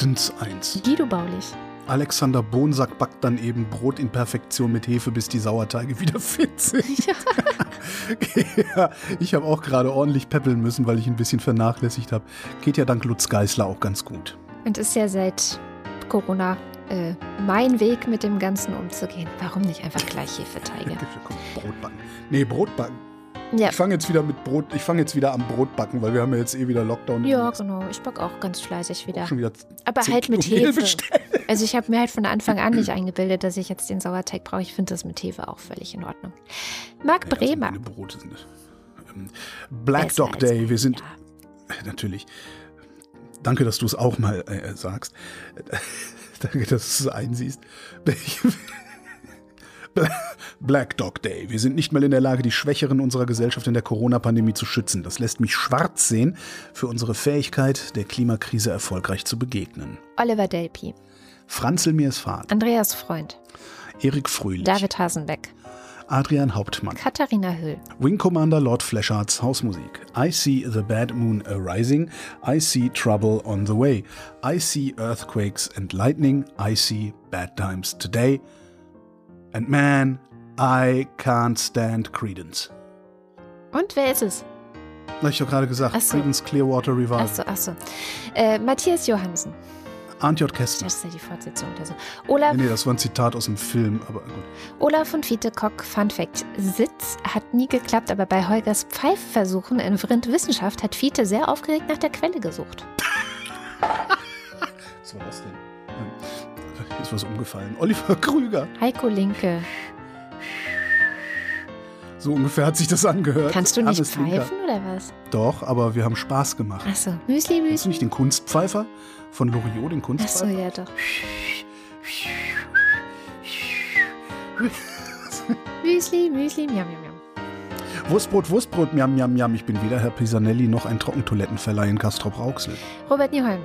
Dins 1. Guido Baulich. Alexander Bonsack backt dann eben Brot in Perfektion mit Hefe, bis die Sauerteige wieder fit sind. ja, ich habe auch gerade ordentlich peppeln müssen, weil ich ein bisschen vernachlässigt habe. Geht ja dank Lutz Geißler auch ganz gut. Und ist ja seit Corona äh, mein Weg mit dem Ganzen umzugehen. Warum nicht einfach gleich Hefeteige? Brotbacken. Nee, Brotbacken. Ja. Ich fange jetzt wieder mit Brot, ich fange jetzt wieder am Brotbacken, weil wir haben ja jetzt eh wieder Lockdown. Ja, genau. Ich back auch ganz fleißig wieder. Schon wieder Aber 10 halt mit Kilo Hefe. Also ich habe mir halt von Anfang an nicht eingebildet, dass ich jetzt den Sauerteig brauche. Ich finde das mit Hefe auch völlig in Ordnung. Marc Ja, Bremer. meine Brote sind. Ähm, Black Besser Dog Day, wir sind ja. natürlich. Danke, dass du es auch mal äh, sagst. Danke, dass du es einsiehst. Black Dog Day. Wir sind nicht mal in der Lage, die Schwächeren unserer Gesellschaft in der Corona-Pandemie zu schützen. Das lässt mich schwarz sehen für unsere Fähigkeit, der Klimakrise erfolgreich zu begegnen. Oliver Delpi. Franzl Mirsfahrt, Andreas Freund. Erik Fröhlich, David Hasenbeck. Adrian Hauptmann, Katharina Hüll. Wing Commander Lord Fleshards Hausmusik. I see the bad moon arising. I see trouble on the way. I see earthquakes and lightning. I see bad times today. And man, I can't stand Credence. Und wer ist es? Hab ich doch gerade gesagt. So. Credence Clearwater Revival. Achso, achso. Äh, Matthias Johansen. J. Kästner. Das ist ja die Fortsetzung oder so. Olaf, Nee, nee, das war ein Zitat aus dem Film, aber gut. Olaf und Fiete Kock, Fun Fact. Sitz hat nie geklappt, aber bei Holgers Pfeifversuchen in Vrind Wissenschaft hat Fiete sehr aufgeregt nach der Quelle gesucht. Was war das denn? Ist was umgefallen. Oliver Krüger. Heiko Linke. So ungefähr hat sich das angehört. Kannst du nicht Hannes Linker. pfeifen oder was? Doch, aber wir haben Spaß gemacht. Achso, Müsli, Kennst du Müsli. nicht den Kunstpfeifer von Loriot, den Achso, Kunstpfeifer? ja doch. Müsli, Müsli, miam, miam, miam. Wurstbrot, Wurstbrot, miam, miam, miam. Ich bin weder Herr Pisanelli noch ein Trockentoilettenverleih in Castrop-Rauxel. Robert Nieholm.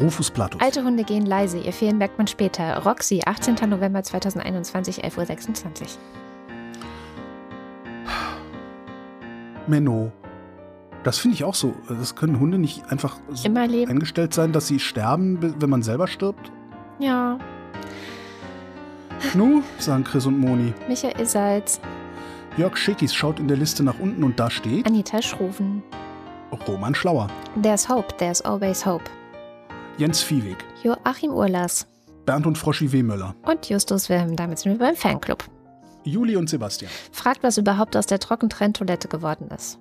Rufus Platus. Alte Hunde gehen leise, ihr Fehlen merkt man später. Roxy, 18. November 2021, 11.26 Uhr. Menno. Das finde ich auch so. Das können Hunde nicht einfach so Immer leben. eingestellt sein, dass sie sterben, be- wenn man selber stirbt? Ja, Nu, sagen Chris und Moni. Michael Salz, Jörg Schickis schaut in der Liste nach unten und da steht Anita Schroven. Roman Schlauer, There's hope, there's always hope. Jens Viehweg, Joachim Urlas Bernd und Froschi Wehmöller, und Justus Wilhelm. Damit sind wir beim Fanclub. Juli und Sebastian, Fragt, was überhaupt aus der Trockentrenntoilette geworden ist.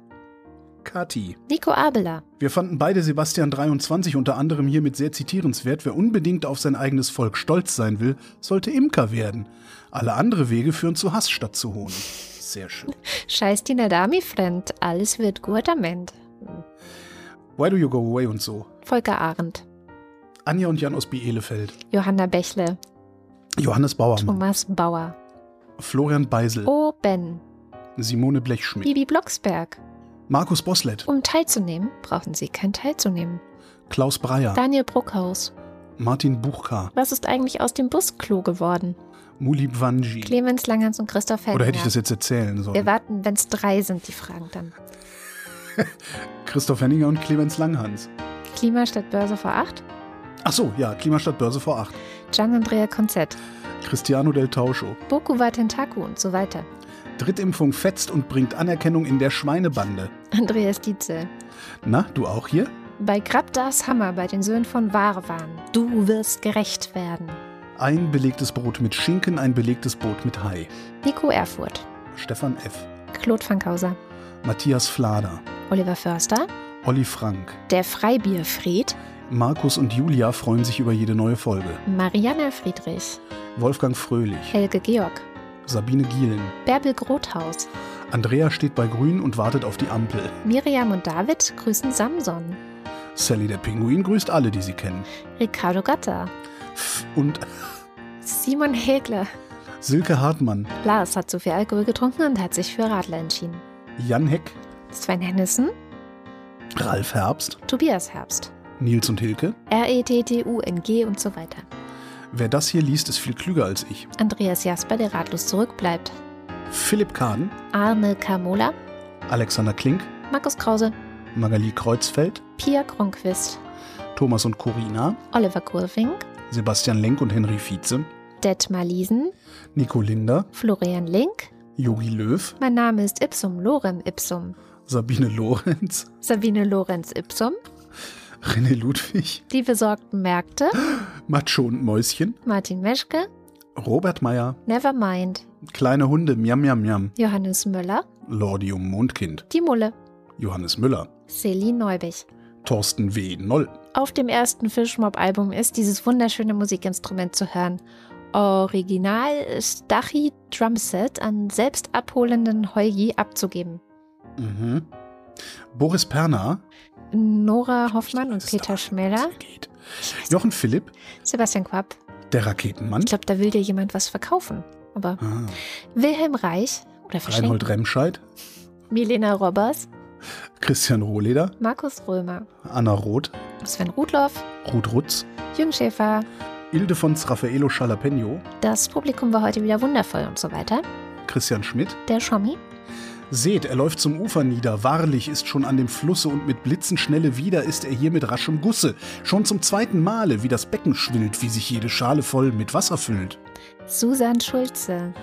Kati. Nico Abela. Wir fanden beide Sebastian 23 unter anderem hiermit sehr zitierenswert. Wer unbedingt auf sein eigenes Volk stolz sein will, sollte Imker werden. Alle andere Wege führen zu Hass statt zu Hohn. Sehr schön. Scheiß die Nadami Friend. Alles wird gut am Ende. Why do you go away und so? Volker Arendt. Anja und Jan aus Bielefeld. Johanna Bächle. Johannes Bauermann. Thomas Bauer. Florian Beisel. O. Ben. Simone Blechschmidt. Bibi Blocksberg. Markus Boslett. Um teilzunehmen, brauchen Sie kein teilzunehmen. Klaus Breyer. Daniel Bruckhaus. Martin Buchka. Was ist eigentlich aus dem Busklo geworden? Mulib Wanji. Clemens Langhans und Christoph Hellinger. Oder hätte ich das jetzt erzählen Wir sollen? warten, wenn es drei sind, die Fragen dann. Christoph Henninger und Clemens Langhans. Klima statt Börse vor acht. Ach so, ja, Klimastadt Börse vor acht. Gian Andrea Konzett. Cristiano del Tauscho. Boku wa Tentaku und so weiter. Drittimpfung fetzt und bringt Anerkennung in der Schweinebande. Andreas Dietzel. Na, du auch hier? Bei Grabdas Hammer bei den Söhnen von Warwan. Du wirst gerecht werden. Ein belegtes Brot mit Schinken, ein belegtes Brot mit Hai. Nico Erfurt, Stefan F. Claude Fankhauser, Matthias Flader. Oliver Förster, Olli Frank. der Freibierfried, Markus und Julia freuen sich über jede neue Folge. Marianne Friedrich, Wolfgang Fröhlich. Helge Georg, Sabine Gielen. Bärbel Grothaus, Andrea steht bei Grün und wartet auf die Ampel. Miriam und David grüßen Samson, Sally der Pinguin grüßt alle, die sie kennen. Ricardo Gatter, Und Simon Hegler. Silke Hartmann. Lars hat zu viel Alkohol getrunken und hat sich für Radler entschieden. Jan Heck. Sven Hennissen, Ralf Herbst. Tobias Herbst, Nils und Hilke. E R-E-T-T-U-N-G und so weiter. Wer das hier liest, ist viel klüger als ich. Andreas Jasper, der ratlos zurückbleibt. Philipp Kahn. Arne Kamola, Alexander Klink. Markus Krause, Magali Kreuzfeld. Pia Kronquist, Thomas und Corina. Oliver Kurfink, Sebastian Lenk und Henry Vize. Detmar Liesen, Nico Linder. Florian Link. Yogi Löw. Mein Name ist Ipsum Lorem Ipsum. Sabine Lorenz. Sabine Lorenz Ipsum. René Ludwig. Die besorgten Märkte. Macho und Mäuschen. Martin Meschke. Robert Meyer. Nevermind. Kleine Hunde. Miam, miam, miam. Johannes Müller. Lordium Mondkind. Die Mulle. Johannes Müller. Celine Neubich. Thorsten W. Noll. Auf dem ersten Fishmob-Album ist dieses wunderschöne Musikinstrument zu hören. Original Stachy Drumset an selbst abholenden Heugi abzugeben. Mhm. Boris Perner. Nora Hoffmann und Peter Schmeller. er. Jochen Philipp. Sebastian Quapp. Der Raketenmann. Ich glaube, da will dir jemand was verkaufen. Aber Ah. Wilhelm Reich oder. Reinhold Remscheid. Milena Robbers. Christian Rohleder. Markus Römer. Anna Roth. Sven Rudloff. Ruth Rutz. Jürgen Schäfer. Ildefons Raffaello Schalapeno. Das Publikum war heute wieder wundervoll und so weiter. Christian Schmidt. Der Schommi. Seht, er läuft zum Ufer nieder, wahrlich ist schon an dem Flusse und mit Blitzenschnelle wieder ist er hier mit raschem Gusse. Schon zum zweiten Male, wie das Becken schwillt, wie sich jede Schale voll mit Wasser füllt. Susan Schulze.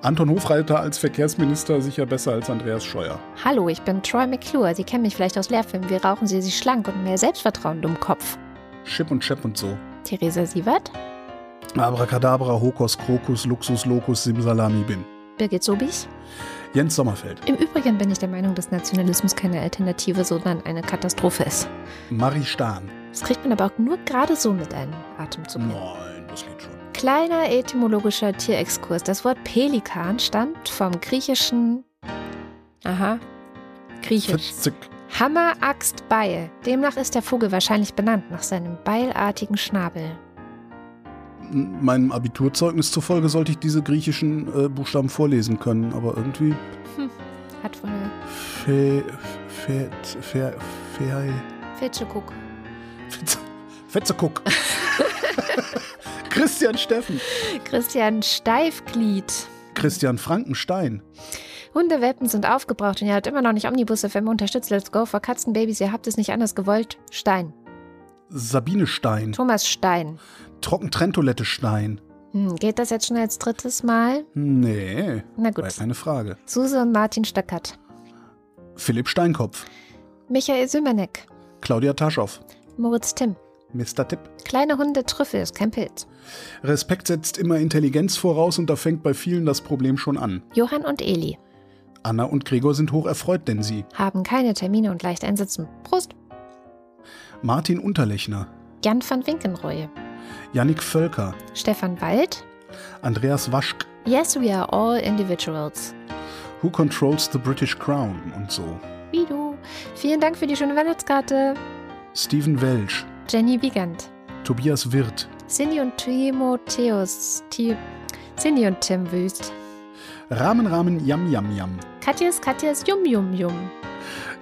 Anton Hofreiter als Verkehrsminister sicher besser als Andreas Scheuer. Hallo, ich bin Troy McClure. Sie kennen mich vielleicht aus Lehrfilmen. Wir rauchen Sie sich schlank und mehr Selbstvertrauen dumm Kopf. Chip und Chap und so. Theresa Sievert. Abracadabra, Hokus, Krokus, Luxus, Locus, Simsalami, Bim. Birgit Sobich. Jens Sommerfeld. Im Übrigen bin ich der Meinung, dass Nationalismus keine Alternative, sondern eine Katastrophe ist. Marie Stahn. Das kriegt man aber auch nur gerade so mit einem Atemzug. Nein, das geht schon. Kleiner etymologischer Tierexkurs. Das Wort Pelikan stammt vom griechischen. Aha. Griechisch. Fitzig. Hammer, Axt, Beil. Demnach ist der Vogel wahrscheinlich benannt nach seinem beilartigen Schnabel. Meinem Abiturzeugnis zufolge sollte ich diese griechischen äh, Buchstaben vorlesen können, aber irgendwie. Hat wohl Fe. Fe. Fe. Fe. Fetschekuck. Fetze- Fetzekuck. Christian Steffen. Christian Steifglied. Christian Frankenstein. Hundewelpen sind aufgebraucht und ihr habt immer noch nicht Omnibus FM unterstützt. Let's go for Katzenbabys. Ihr habt es nicht anders gewollt. Stein. Sabine Stein. Thomas Stein. Trockentrenntoilette Stein. Hm, geht das jetzt schon als drittes Mal? Nee, Na war gut. keine Frage. Suse und Martin Stöckert. Philipp Steinkopf. Michael Sümeneck. Claudia Taschow. Moritz Timm. Mr. Tipp. Kleine Hunde Trüffel ist kein Pilz. Respekt setzt immer Intelligenz voraus und da fängt bei vielen das Problem schon an. Johann und Eli. Anna und Gregor sind hoch erfreut, denn sie. Haben keine Termine und leicht einsitzen. Prost. Martin Unterlechner. Jan van Winkenreue. Yannick Völker. Stefan Wald. Andreas Waschk. Yes, we are all individuals. Who controls the British Crown und so. Wie du. Vielen Dank für die schöne Weihnachtskarte. Steven Welsch. Jenny Wiegand. Tobias Wirth. Cindy und Timotheus. Ti Cindy und Tim Wüst. Rahmen Rahmen Yam Yam Yam. Katjes, Katjes, Yum Yum Yum.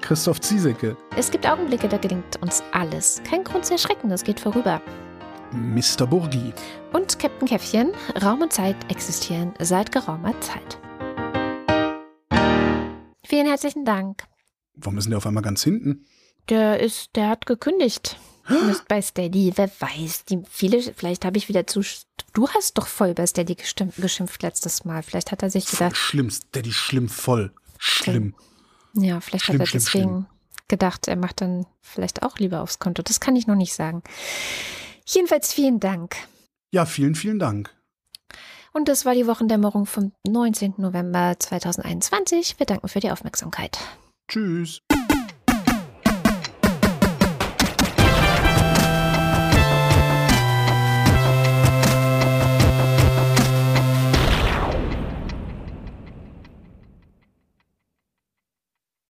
Christoph Ziesecke. Es gibt Augenblicke, da gelingt uns alles. Kein Grund zu erschrecken, das geht vorüber. Mr. Burgi. Und Captain Käffchen, Raum und Zeit existieren seit geraumer Zeit. Vielen herzlichen Dank. Warum ist denn der auf einmal ganz hinten? Der ist, der hat gekündigt. Ist bei Steady, wer weiß. Die viele, vielleicht habe ich wieder zu. Du hast doch voll bei Steady gestimmt, geschimpft letztes Mal. Vielleicht hat er sich gedacht, schlimm. Daddy schlimm voll. Schlimm. ja, vielleicht Schlimm, hat er schlimm, deswegen schlimm. gedacht, er macht dann vielleicht auch lieber aufs Konto. Das kann ich noch nicht sagen. Jedenfalls vielen Dank. Ja, vielen, vielen Dank. Und das war die Wochendämmerung vom 19. November 2021. Wir danken für die Aufmerksamkeit. Tschüss.